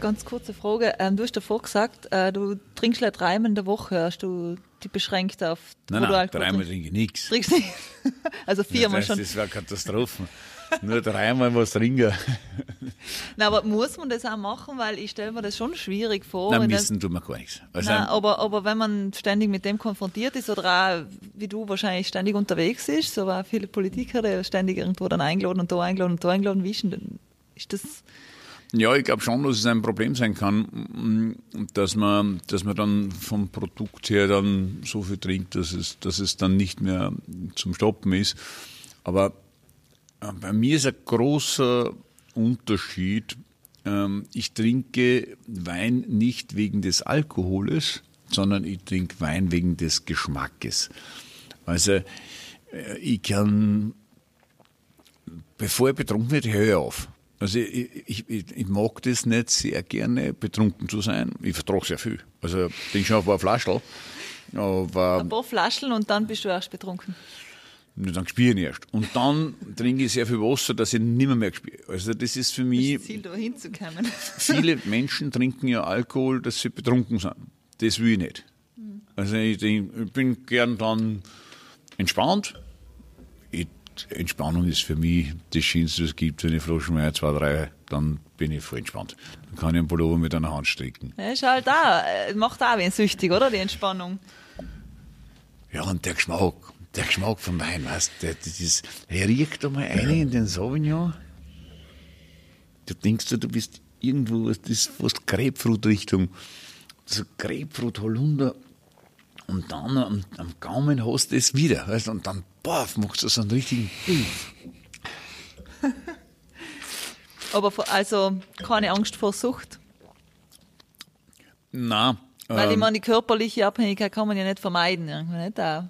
Ganz kurze Frage. Ähm, du hast davor gesagt, äh, du trinkst halt dreimal in der Woche. Hast du die beschränkt auf Nein, wo du nein, Alkohol dreimal trinke ich nichts. Trinkst nicht? also viermal das, schon. Das wäre Katastrophen. Nur dreimal was trinken. Nein, aber muss man das auch machen? Weil ich stelle mir das schon schwierig vor. Dann das- wissen tun wir gar nichts. Also, Nein, aber, aber wenn man ständig mit dem konfrontiert ist oder auch, wie du wahrscheinlich ständig unterwegs ist, so war viele Politiker, die ständig irgendwo dann eingeladen und da eingeladen und da eingeladen, wie ist denn denn- ist das, Ja, ich glaube schon, dass es ein Problem sein kann, mm, dass man, dass man dann vom Produkt her dann so viel trinkt, dass es, dass es dann nicht mehr zum Stoppen ist. Aber bei mir ist ein großer Unterschied. Ähm, Ich trinke Wein nicht wegen des Alkoholes, sondern ich trinke Wein wegen des Geschmackes. Also äh, ich kann bevor ich betrunken werde, höre ich auf. Also ich, ich, ich, mag das nicht sehr gerne, betrunken zu sein. Ich vertrage sehr viel. Also ich trinke schon ein paar Flaschen, ein paar Flaschen und dann bist du erst betrunken. Dann spiele ich erst. Und dann trinke ich sehr viel Wasser, dass ich nicht mehr, spiele. Also das ist für mich, Das Ziel, da hinzukommen. viele Menschen trinken ja Alkohol, dass sie betrunken sind. Das will ich nicht. Also ich, ich bin gern dann entspannt. Ich, Entspannung ist für mich das Schönste, was es gibt. Wenn ich Flaschen mehr, zwei, drei, dann bin ich voll entspannt. Dann kann ich einen Pullover mit einer Hand stricken. Ja, ist halt auch, äh, macht auch wen süchtig, oder? Die Entspannung. Ja, und der Geschmack, der Geschmack vom Wein, weißt du, das ist, er riecht da mal eine in den Sauvignon. Du denkst, du du bist irgendwo, das ist fast Grapefruit-Richtung. So Grapefruit, Holunder. Und dann am, am Gaumen hast du es wieder, weißt du, und dann, baff, machst du so einen richtigen, Aber vor, also keine Angst vor Sucht. na, Weil ich ähm, meine, die körperliche Abhängigkeit kann man ja nicht vermeiden. Irgendwie nicht auch.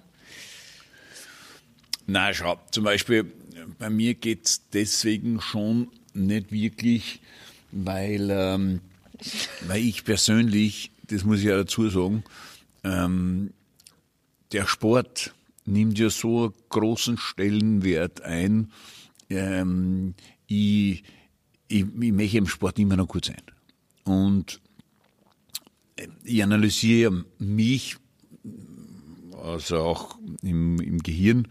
Na, schau, zum Beispiel, bei mir geht's deswegen schon nicht wirklich, weil, ähm, weil ich persönlich, das muss ich ja dazu sagen, ähm, der Sport nimmt ja so einen großen Stellenwert ein. Ähm, ich, ich, ich möchte im Sport immer noch gut sein. Und ich analysiere mich, also auch im, im Gehirn,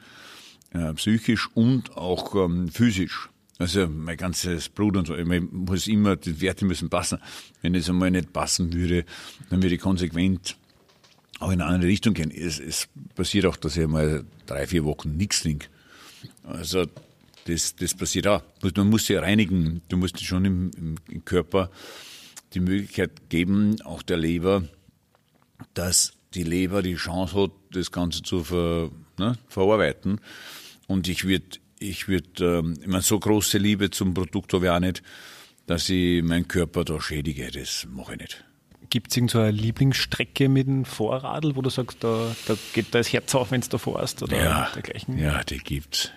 äh, psychisch und auch ähm, physisch. Also mein ganzes Blut und so, ich muss immer, die Werte müssen passen. Wenn es einmal nicht passen würde, dann würde ich konsequent auch in eine andere Richtung gehen. Es, es passiert auch, dass ich mal drei, vier Wochen nichts trinke. Also das, das passiert auch. Man muss sich reinigen. Du musst schon im, im Körper die Möglichkeit geben, auch der Leber, dass die Leber die Chance hat, das Ganze zu ver, ne, verarbeiten. Und ich würde, ich würde, ähm, ich meine, so große Liebe zum Produkt habe ich auch nicht, dass ich meinen Körper da schädige. Das mache ich nicht. Gibt es irgendeine so Lieblingsstrecke mit dem Vorradl, wo du sagst, da, da geht da das Herz auf, wenn du da fährst oder ja, dergleichen? Ja, die gibt's.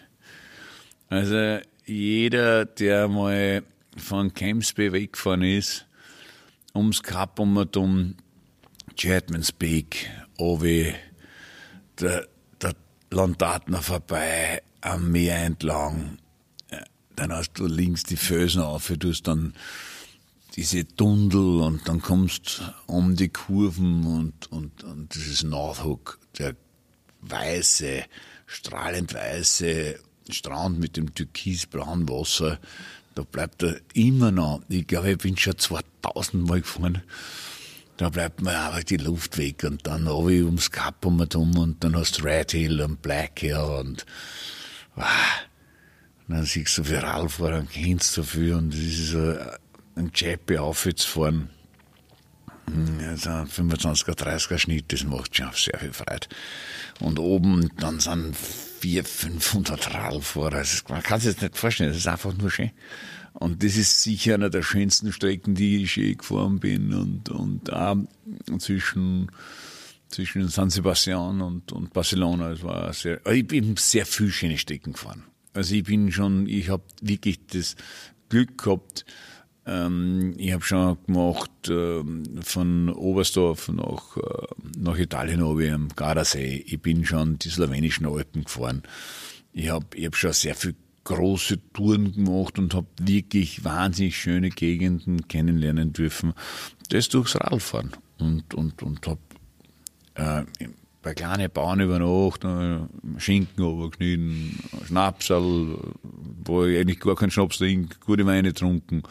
Also jeder, der mal von Kempsby weggefahren ist, ums Kap um und um Chatmans Peak, Owe, der Landatner vorbei, am Meer entlang, dann hast du links die Fösen auf, du hast dann diese Tunnel und dann kommst um die Kurven und, und, und dieses Northhook, der weiße, strahlend weiße Strand mit dem türkisblauen Wasser, da bleibt er immer noch, ich glaube, ich bin schon 2000 Mal gefahren, da bleibt mir einfach die Luft weg und dann habe ich ums Kap um und dann hast du Red Hill und Black Hill und, wow. und dann siehst du für Radfahrer und kennst so viel und das ist so ein Chappy aufzufahren. Also 25er, 30er Schnitt, das macht schon sehr viel Freude. Und oben dann sind 400, 500 Radfahrer. Man kann sich das nicht vorstellen, das ist einfach nur schön. Und das ist sicher einer der schönsten Strecken, die ich je gefahren bin. Und, und auch zwischen, zwischen San Sebastian und, und Barcelona. Es war sehr, ich bin sehr viel schöne Strecken gefahren. Also ich bin schon, ich habe wirklich das Glück gehabt, ähm, ich habe schon gemacht ähm, von Oberstdorf nach, äh, nach Italien oben am Gardasee. Ich bin schon die slowenischen Alpen gefahren. Ich habe ich hab schon sehr viel große Touren gemacht und habe wirklich wahnsinnig schöne Gegenden kennenlernen dürfen. Das durchs Radfahren. Und, und, und habe äh, bei kleinen Bauern über Nacht äh, Schinken runtergeschnitten, Schnapsal, wo ich eigentlich gar keinen Schnaps trinke, gute Weine getrunken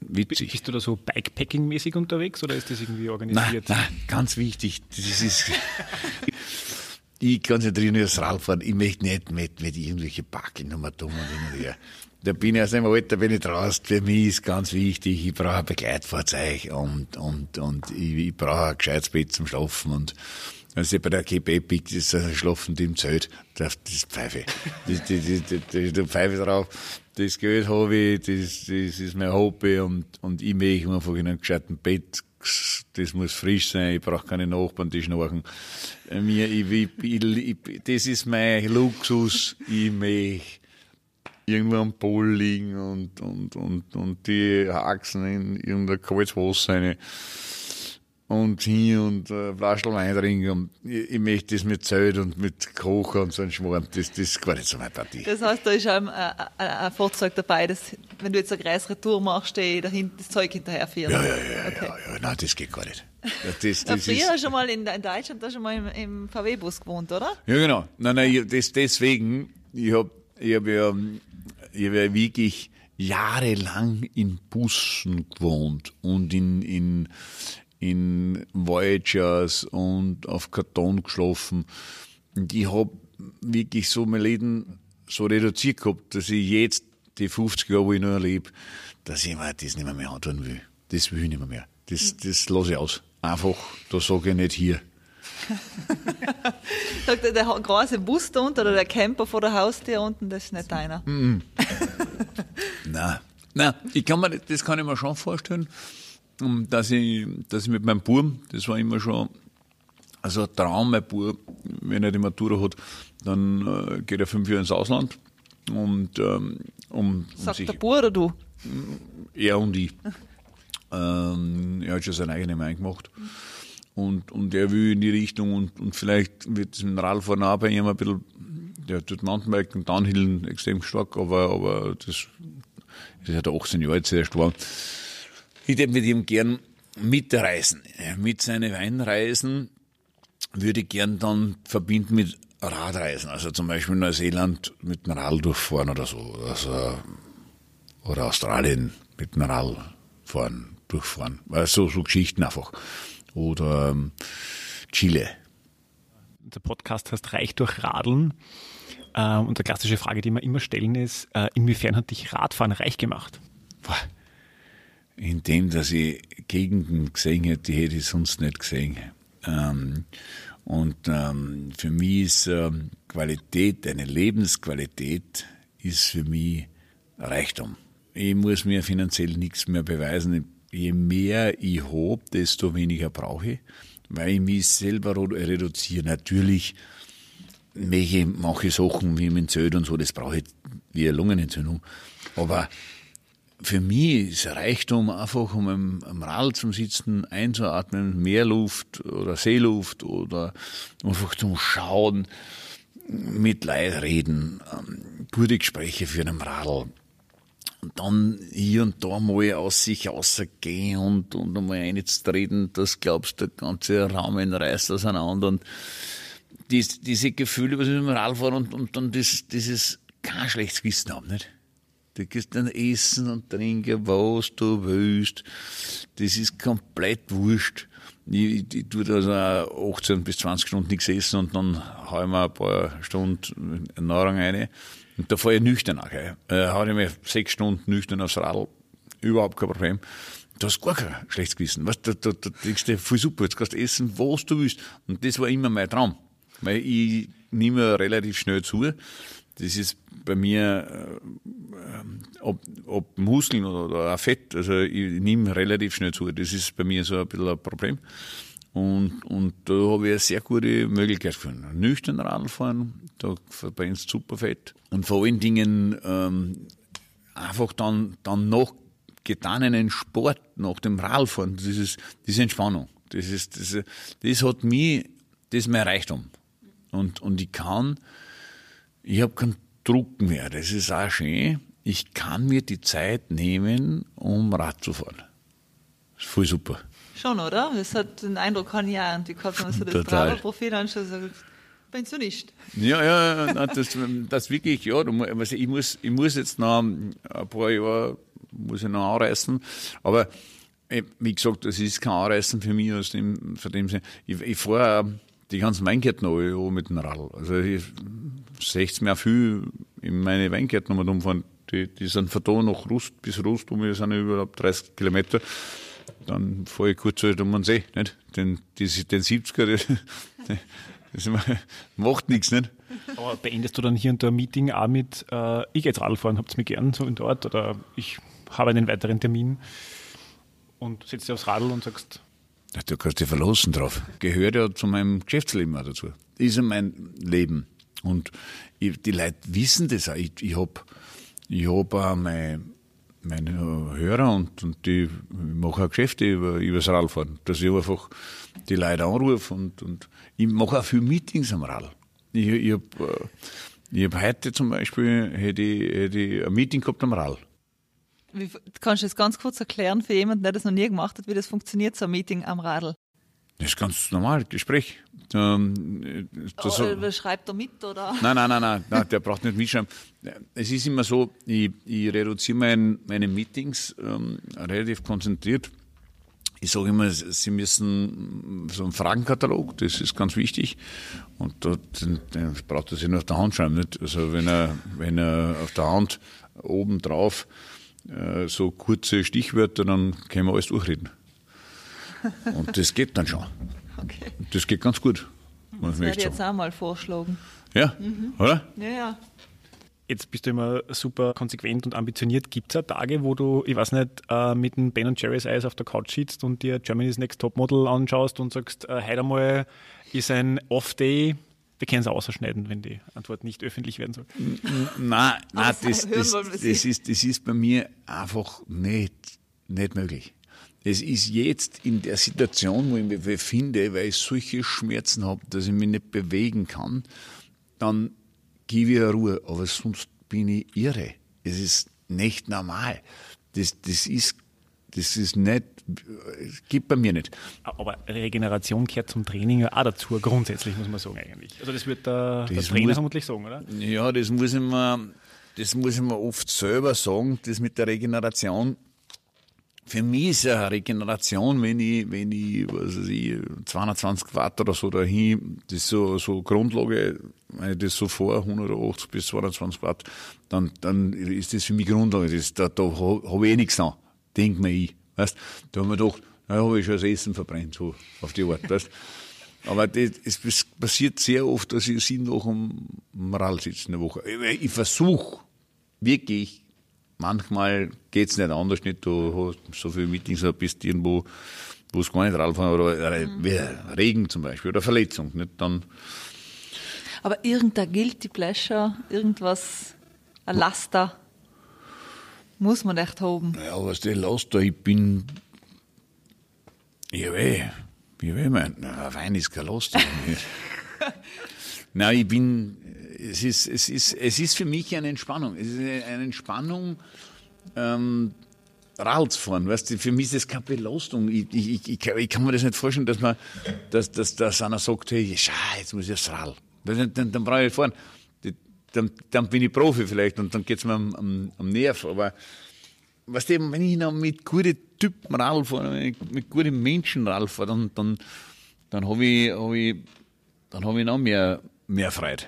witzig. Bist du da so Bikepacking-mäßig unterwegs oder ist das irgendwie organisiert? Nein, nein ganz wichtig. Das ist, ich konzentriere mich aufs Radfahren. Ich möchte nicht mit, mit irgendwelchen Parkingnummern dumm und hin und her. Da bin ich aus dem Alter, bin ich draußen. Für mich ist ganz wichtig, ich brauche ein Begleitfahrzeug und, und, und ich, ich brauche ein gescheites Bett zum Schlafen und, also bei der Cape Epic, das ist schlafend im Zelt, das ist Pfeife. Die, die, die, die, die Pfeife drauf das Geld habe ich, das, das ist mein Hobby und, und ich möchte einfach in einem gescheiten Bett, das muss frisch sein, ich brauche keine Nachbarn, die schnarchen. Äh, mir, ich, ich, ich, das ist mein Luxus, ich möchte irgendwo am Pool liegen und, und, und, und die Haxen in irgendein kaltes Wasser rein und hin und äh, Flaschel Wein trinken. Ich, ich möchte das mit Zelt und mit Kochen und so ein Schmarrn. Das, das ist gar nicht so meine Partie. Das heißt, da ist auch ein, ein, ein Fahrzeug dabei, dass, wenn du jetzt eine größere Tour machst, dahinter das Zeug hinterherführen. Ja, ja, ja, okay. ja, ja. Nein, das geht gar nicht. Das, das, früher ist, schon mal in, in Deutschland da schon mal im, im VW-Bus gewohnt, oder? Ja, genau. Nein, nein, das, deswegen, ich habe ich hab ja, ich hab ja wirklich jahrelang in Bussen gewohnt und in, in, in Voyagers und auf Karton geschlafen. Und ich habe wirklich so mein Leben so reduziert gehabt, dass ich jetzt die 50 Jahre, wo ich noch lebe, dass ich mir das nicht mehr, mehr antun will. Das will ich nicht mehr. mehr. Das, das lasse ich aus. Einfach, da sage ich nicht hier. Sagt der, der große Bus da unten oder der Camper vor der Haustür unten, das ist nicht deiner. Nein. Nein, ich kann mir, das kann ich mir schon vorstellen dass ich, dass ich mit meinem Buben, das war immer schon also ein Traum, mein Bub, wenn er die Matura hat, dann äh, geht er fünf Jahre ins Ausland. Und, ähm, um, um Sagt sich, der Bub oder du? Er und ich. ähm, er hat schon seine eigene Meinung gemacht. Und, und er will in die Richtung und, und vielleicht wird es mit dem Radfahren auch bei ihm ein bisschen, der tut Mountainbiken, Downhill extrem stark, aber, aber das Das ist ja der 18 Jahre jetzt erst war. Ich würde mit ihm gern mitreisen. Mit seinen Weinreisen würde ich gern dann verbinden mit Radreisen. Also zum Beispiel Neuseeland mit dem Rad durchfahren oder so. Also, oder Australien mit dem Rad fahren, durchfahren. Also so Geschichten einfach. Oder ähm, Chile. Der Podcast heißt Reich durch Radeln. Ähm, und die klassische Frage, die wir immer stellen, ist, äh, inwiefern hat dich Radfahren reich gemacht? Indem, dass ich Gegenden gesehen hätte, die hätte ich sonst nicht gesehen. Ähm, und ähm, für mich ist ähm, Qualität, eine Lebensqualität, ist für mich Reichtum. Ich muss mir finanziell nichts mehr beweisen. Je mehr ich habe, desto weniger brauche ich, weil ich mich selber reduziere. Natürlich welche manche Sachen wie mit Zöd und so, das brauche ich wie eine Lungenentzündung. Aber für mich ist Reichtum einfach, um am, am Rad zum Sitzen einzuatmen, Meerluft oder Seeluft oder einfach zum Schauen, mit Leid reden, ähm, gute Gespräche für einen Radl. Und dann hier und da mal aus sich rausgehen und, und einmal reden, das glaubst du, der ganze Raum reißt auseinander und dies, diese Gefühle, was ich mit dem Radfahren und, und dann das, dieses kein schlechtes Wissen haben, nicht? Du kannst dann essen und trinken, was du willst. Das ist komplett wurscht. Ich, ich, tue da so 18 bis 20 Stunden nichts essen und dann hau ich mir ein paar Stunden Nahrung rein. Und da fahre ich nüchtern auch. Äh, hau ich mir sechs Stunden nüchtern aufs Radl. Überhaupt kein Problem. Du hast gar kein schlechtes Gewissen. Weißt, da, da, da denkst du, voll super, jetzt kannst du essen, was du willst. Und das war immer mein Traum. Weil ich nehme relativ schnell zu. Das ist bei mir, äh, ob, ob Muskeln oder, oder auch Fett, also ich nehme relativ schnell zu. Das ist bei mir so ein bisschen ein Problem. Und, und da habe ich eine sehr gute Möglichkeit gefunden. Nüchtern Radl fahren, da verbrennst super Fett. Und vor allen Dingen ähm, einfach dann, dann noch getanen Sport nach dem Radfahren, das ist diese Entspannung. Das, ist, das, das hat mich, das ist mein Reichtum. Und, und ich kann, ich habe keinen Druck mehr. Das ist auch schön. Ich kann mir die Zeit nehmen, um Rad zu fahren. Das ist voll super. Schon, oder? Das hat den Eindruck, kann ich auch. Und ich habe so das Bravo-Profil anschauen und sage, Meinst du nicht? Ja, ja, nein, das, das wirklich, ja. Also ich, muss, ich muss jetzt noch ein paar Jahre muss ich noch anreißen. Aber äh, wie gesagt, das ist kein Anreißen für mich aus dem, von dem Sinne. Ich, ich fahre die ganzen Weingärten alle mit dem Radl. Also ich sehe es mir viel in meine Weingärten nochmal umfahren. Die, die sind von da nach Rust bis Rust um, wir sind überhaupt 30 Kilometer. Dann fahre ich kurz halt um den See, nicht? Den, die, den 70er, das, das macht nichts, nicht? Aber beendest du dann hier und da ein Meeting auch mit, äh, ich gehe jetzt Radl fahren, habt ihr mich gern so in dort oder ich habe einen weiteren Termin und setzt dich aufs Radl und sagst, Du kannst dich verlassen drauf. Gehört ja zu meinem Geschäftsleben auch dazu. Ist ja mein Leben. Und ich, die Leute wissen das auch. Ich, ich habe ich hab auch meine, meine Hörer und, und die ich mache auch Geschäfte über, über das Radfahren. Dass ich einfach die Leute anrufe und, und ich mache auch viele Meetings am Rad. Ich, ich habe ich hab heute zum Beispiel hätte ich, hätte ich ein Meeting gehabt am Rad. Wie, kannst du das ganz kurz erklären für jemanden, der das noch nie gemacht hat, wie das funktioniert, so ein Meeting am Radl? Das ist ganz normal, Gespräch. Ähm, das oh. Schreibt er mit, oder? Nein, nein, nein, nein, nein, der braucht nicht mitschreiben. Es ist immer so, ich, ich reduziere mein, meine Meetings ähm, relativ konzentriert. Ich sage immer, Sie müssen so einen Fragenkatalog, das ist ganz wichtig. Und dort, den braucht er sich nur auf der Hand schreiben. Nicht? Also wenn er, wenn er auf der Hand oben drauf äh, so kurze Stichwörter, dann können wir alles durchreden. Und das geht dann schon. Okay. Das geht ganz gut. Das werde ich jetzt auch mal vorschlagen. Ja, mhm. oder? Ja, ja. Jetzt bist du immer super konsequent und ambitioniert. Gibt es auch Tage, wo du, ich weiß nicht, äh, mit einem Ben Jerry's Eis auf der Couch sitzt und dir Germany's Next Topmodel anschaust und sagst, äh, heute einmal ist ein Off-Day, wir können es ausschneiden, wenn die Antwort nicht öffentlich werden soll. Nein, nein das, das, das, ist, das ist bei mir einfach nicht, nicht möglich. Es ist jetzt in der Situation, wo ich mich befinde, weil ich solche Schmerzen habe, dass ich mich nicht bewegen kann, dann gebe ich Ruhe. Aber sonst bin ich irre. Es ist nicht normal. Das, das ist, das ist nicht, gibt bei mir nicht. Aber Regeneration gehört zum Training ja auch dazu, grundsätzlich muss man sagen eigentlich. Also das wird der, der Das Trainer muss- vermutlich sagen, oder? Ja, das muss ich mir, das muss ich mir oft selber sagen, das mit der Regeneration. Für mich ist ja eine Regeneration, wenn ich, wenn ich, was weiß ich, 220 Watt oder so dahin, das ist so, so Grundlage, wenn ich das so vor, 180 bis 220 Watt, dann, dann ist das für mich Grundlage. Das, da da habe ich eh nichts an. Denk mir ich. Weißt? Da haben wir gedacht, na, habe ich schon das Essen verbrennt, so, auf die Art, weißt? Aber das, es es passiert sehr oft, dass ich sieben Wochen am Rad sitze in der Woche. Ich, ich versuche wirklich, manchmal geht's nicht anders, nicht, du hast so viele Meetings, bist irgendwo, wo es gar nicht Radfahren oder äh, wie Regen zum Beispiel oder Verletzung, nicht, dann, Aber irgendein Guilty Pleasure, irgendwas, ein Laster, muss man echt haben. ja, was der lässt da, ich bin, ja weh, ja weh, mein, na, Wein ist kein Laster. Nein, ich bin, es ist, es ist, es ist für mich eine Entspannung. Es ist eine Entspannung, ähm, Rad zu fahren, weißt du, für mich ist das keine Belastung. Ich, ich, ich, ich, kann, mir das nicht vorstellen, dass man, dass, dass, dass einer sagt, hey, schau, jetzt muss ich aufs Rad. Dann, dann, dann brauche ich fahren. Dann, dann bin ich Profi vielleicht und dann geht's mir am, am, am Nerv. Aber weißt du, wenn ich noch mit guten Typen Radl fahre, mit guten Menschen Radl fahre, dann, dann, dann habe ich, hab ich, dann habe ich noch mehr, mehr Freude.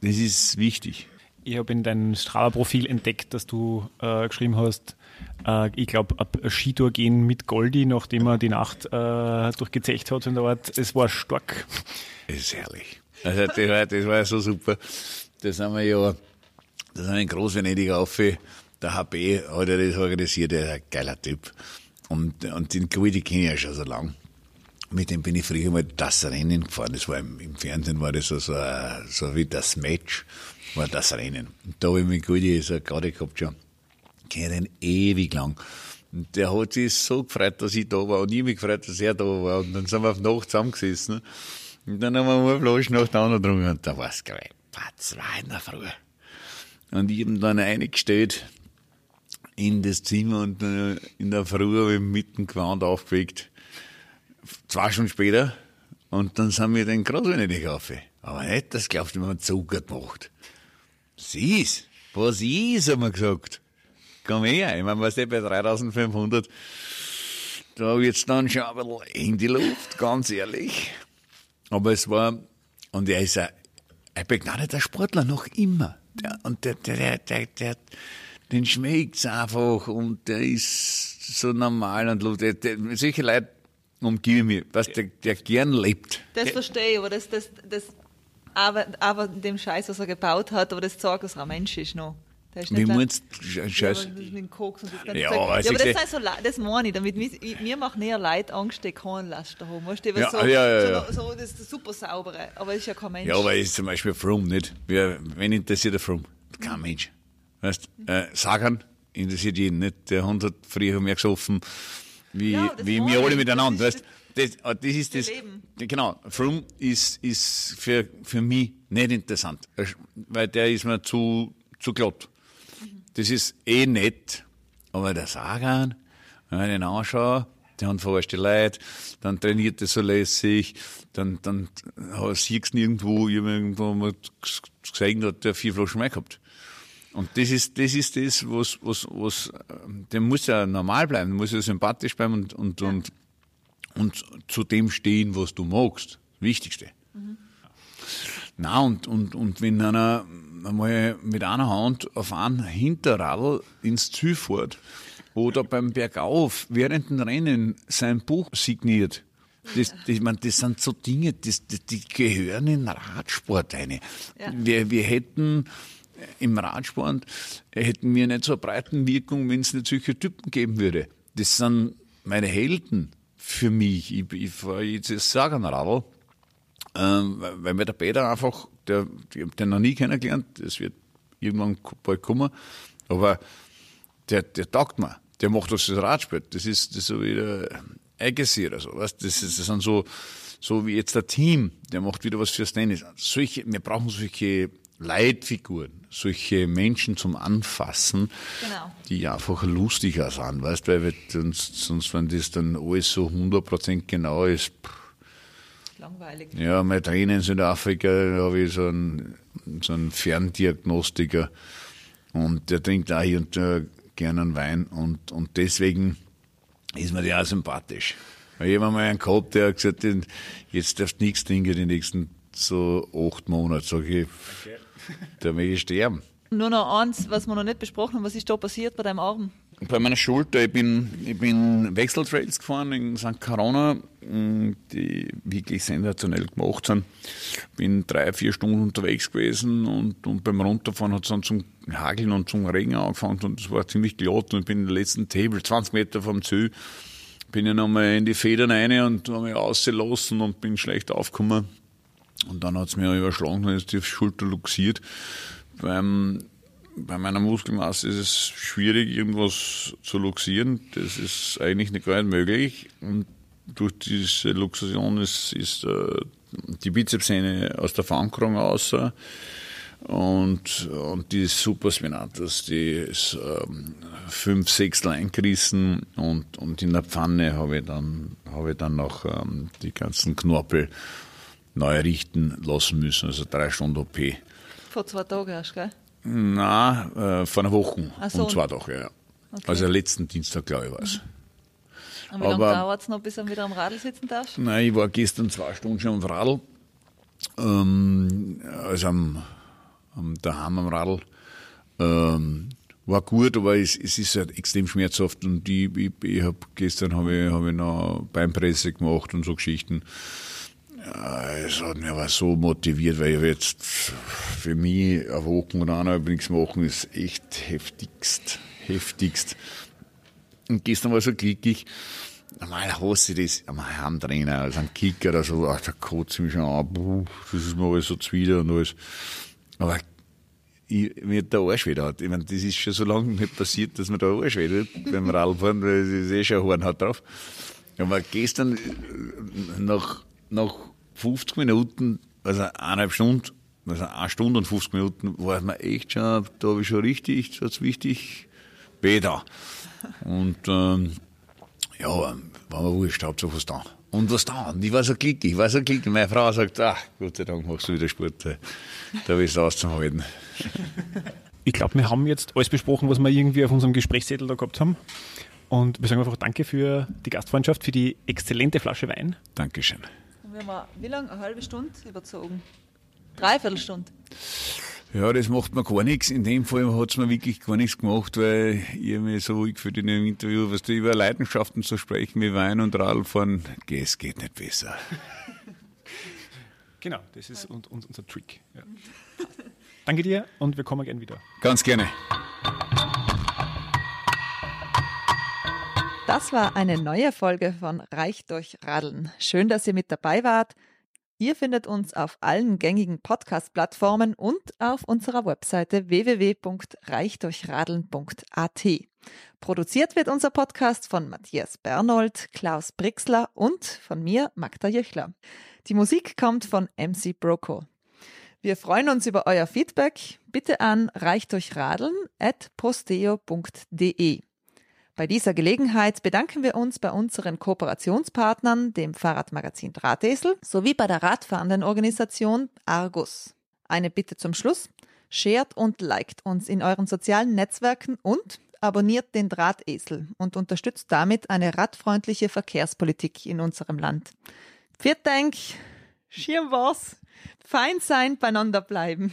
Das ist wichtig. Ich habe in deinem Strava-Profil entdeckt, dass du äh, geschrieben hast, äh, ich glaube, ab Skitour gehen mit Goldi, nachdem er die Nacht äh, durchgezecht hat in der Art. Es war stark. Das ist herrlich. Also das war, das war so super. Da sind wir ja, da sind wir in Groß-Venedig auf. Der HB hat ja das organisiert, der ist ein geiler Typ. Und, und den Guidi kenne ich ja schon so lang. Mit dem bin ich früher mal das Rennen gefahren. Das war im, im Fernsehen, war das so, so, so wie das Match, war das Rennen. Und da habe ich mit Guidi so gerade gehabt schon. Kennen ewig lang. Und der hat sich so gefreut, dass ich da war und ich mich gefreut, dass er da war. Und dann sind wir auf Nacht zusammengesessen. Und dann haben wir eine Flasche nach der anderen getrunken. Und da war es gleich, zwei in der Früh. Und ich hab ihn dann eingestellt in das Zimmer und äh, in der Früh habe ich ihn mit dem Gewand aufgeweckt. Zwei Stunden später. Und dann sind wir den Großvenedig rauf. Aber nicht, das glaubst du, wenn man Zucker gemacht. Was ist? Was ist, haben wir gesagt. Komm her, ich meine, was der bei 3500, da wird's dann schon ein bisschen in die Luft, ganz ehrlich. Aber es war, und er ist ein, ein begnadeter Sportler, noch immer. Der, und der, der, der, der, der den schmeckt's einfach und der ist so normal und lustig. Der, der, solche Leute umgebe ich mich, was der, der gern lebt. Das verstehe ich, aber das, das, das aber, aber dem Scheiß, was er gebaut hat, aber das zeigt, dass er ein Mensch ist noch. Wie meinst du, Ja, Scheiß? aber das mit dem Koks und das ganze Ja, Zeug. aber ja, aber das, sind so, das meine ich, damit mir, mir macht näher Leid Angst, die keinen Laster haben. Weißt du, Ja, so, ja, ja, ja. So, so, das ist super saubere, aber ist ja kein Mensch. Ja, aber ist zum Beispiel Froome nicht. Wer, wen interessiert der Froome? Kein Mensch. Weißt, äh, Sagan interessiert jeden nicht. Der Hund hat früher mehr gesoffen, wie, Ja, wie wir alle miteinander. Das Weißt, ist das, äh, das ist das, Leben. genau. Froome ist, ist für, für mich nicht interessant, weil der ist mir zu, zu glatt. Das ist eh nett, aber der Sagan, wenn ich den anschaue, der hat verarscht die Leute, dann trainiert er so lässig, dann, dann siehst du nirgendwo, ich irgendwo mal gesehen, da hat der vier Flaschen mehr gehabt. Und das ist, das ist das, was, was, was, ähm, der muss ja normal bleiben, der muss ja sympathisch bleiben und, und, und, und zu dem stehen, was du magst. Das Wichtigste. Na und, und, und wenn einer einmal mit einer Hand auf einen Hinterradl ins Ziel fährt oder beim Bergauf während dem Rennen sein Buch signiert, das, das, ich mein, das sind so Dinge, das, das, die gehören in Radsport rein. Ja. Wir, wir hätten im Radsport hätten wir nicht so eine Breitenwirkung, wenn es nicht solche Typen geben würde. Das sind meine Helden für mich. Ich, ich fahre jetzt das Saganradl, ähm, weil mir der Peter einfach, der, ich hab den noch nie kennengelernt, das wird irgendwann bald kommen, aber der, der taugt mir. Der macht das das Radsport. Das ist, das ist so wie der Eigesier, also, weißt, das, ist, das sind so, so wie jetzt der Team, der macht wieder was fürs Tennis. Solche, wir brauchen solche Leitfiguren, solche Menschen zum Anfassen, Genau. die einfach lustiger sind, weißt weil wir- sonst, sonst, wenn das dann alles so 100% genau ist, pff, Langweilig. ja, mein Trainer in Südafrika, da habe ich so einen, so einen Ferndiagnostiker und der trinkt auch hier und da gerne einen Wein und, und deswegen ist mir der auch sympathisch. Weil ich habe mal einen gehabt, der hat gesagt, jetzt darfst du nichts trinken die nächsten so acht Monate. Sag ich, da will ich sterben. Nur noch eins, was wir noch nicht besprochen haben, was ist da passiert bei deinem Arm? Bei meiner Schulter, ich bin, ich bin Wechseltrails gefahren in St. Corona, mh, die wirklich sensationell gemacht sind. Bin drei, vier Stunden unterwegs gewesen und, und beim Runterfahren hat es dann zum Hageln und zum Regen angefangen und es war ziemlich glatt und ich bin in den letzten Table, 20 Meter vom Ziel, bin ich nochmal in die Federn rein und habe mich ausgelassen und bin schlecht aufgekommen. Und dann hat es mir überschlagen und ist die Schulter luxiert. Beim, bei meiner Muskelmasse ist es schwierig, irgendwas zu luxieren. Das ist eigentlich nicht gar nicht möglich. Und durch diese Luxation ist, ist äh, die Bizepssehne aus der Verankerung raus. Und, und die Supraspinatus, die ist ähm, fünf Sechstel eingerissen und, und in der Pfanne habe ich dann, habe ich dann noch ähm, die ganzen Knorpel neu richten lassen müssen, also drei Stunden OP. Vor zwei Tagen erst, gell? Na, äh, vor einer Woche Ach so. und zwei Tage, ja. Also letzten Dienstag, glaube ich, war es. Und wie lange dauert es noch, bis du wieder am Radl sitzen darfst? Nein, ich war gestern zwei Stunden schon am Radl. Ähm, also am, am daheim am Radl. Ähm, war gut, aber es, es ist halt extrem schmerzhaft und ich, ich, ich hab, gestern habe ich, hab ich noch Beinpresse gemacht und so Geschichten. Es hat mich aber so motiviert, weil ich jetzt für mich eine Woche oder eineinhalb nichts machen, ist echt heftigst, heftigst. Und gestern war so glücklich. Normal hasse ich das am Heimtrainer, also ein Kicker oder so, ach, da kotzt mich schon an, das ist mir alles so zuwider und alles. Aber ich, mir hat der Arsch weh hat. Ich meine, das ist schon so lange nicht passiert, dass mir der Arsch tut beim Radfahren, weil es ist eh schon ein Hornhaut drauf. Aber gestern, äh, nach, nach 50 Minuten, also eineinhalb Stunden, also eine Stunde und 50 Minuten, war mir echt schon, da habe ich schon richtig, so wichtig, da. Und, ähm, ja, war mir wurscht, Hauptsache was da. Und was da? Und ich war so glücklich, ich war so glücklich. Meine Frau sagt, ach, Gott sei Dank machst du wieder Sport. äh, Da willst du auszuhalten. Ich glaube, wir haben jetzt alles besprochen, was wir irgendwie auf unserem Gesprächszettel da gehabt haben. Und wir sagen einfach Danke für die Gastfreundschaft, für die exzellente Flasche Wein. Dankeschön. Wir haben, wie lange? Eine halbe Stunde überzogen? Dreiviertel Stunde. Ja, das macht mir gar nichts. In dem Fall hat's mir wirklich gar nichts gemacht, weil ich mich so ruhig gefühlt in dem Interview, was du über Leidenschaften zu sprechen wie Wein und Radfahren, es geht nicht besser. Genau, das ist un- un- unser Trick. Ja. Danke dir und wir kommen gern wieder. Ganz gerne. Das war eine neue Folge von Reich durch Radeln. Schön, dass ihr mit dabei wart. Ihr findet uns auf allen gängigen Podcast-Plattformen und auf unserer Webseite www.reichdurchradeln.at. Produziert wird unser Podcast von Matthias Bernold, Klaus Brixler und von mir, Magda Jöchler. Die Musik kommt von MC Broco. Wir freuen uns über euer Feedback. Bitte an reichdurchradeln at posteo.de. Bei dieser Gelegenheit bedanken wir uns bei unseren Kooperationspartnern, dem Fahrradmagazin Drahtesel, sowie bei der radfahrenden Organisation Argus. Eine Bitte zum Schluss. Shared und liked uns in euren sozialen Netzwerken und abonniert den Drahtesel und unterstützt damit eine radfreundliche Verkehrspolitik in unserem Land. Viert Dank, schirm was, fein sein, beieinander bleiben.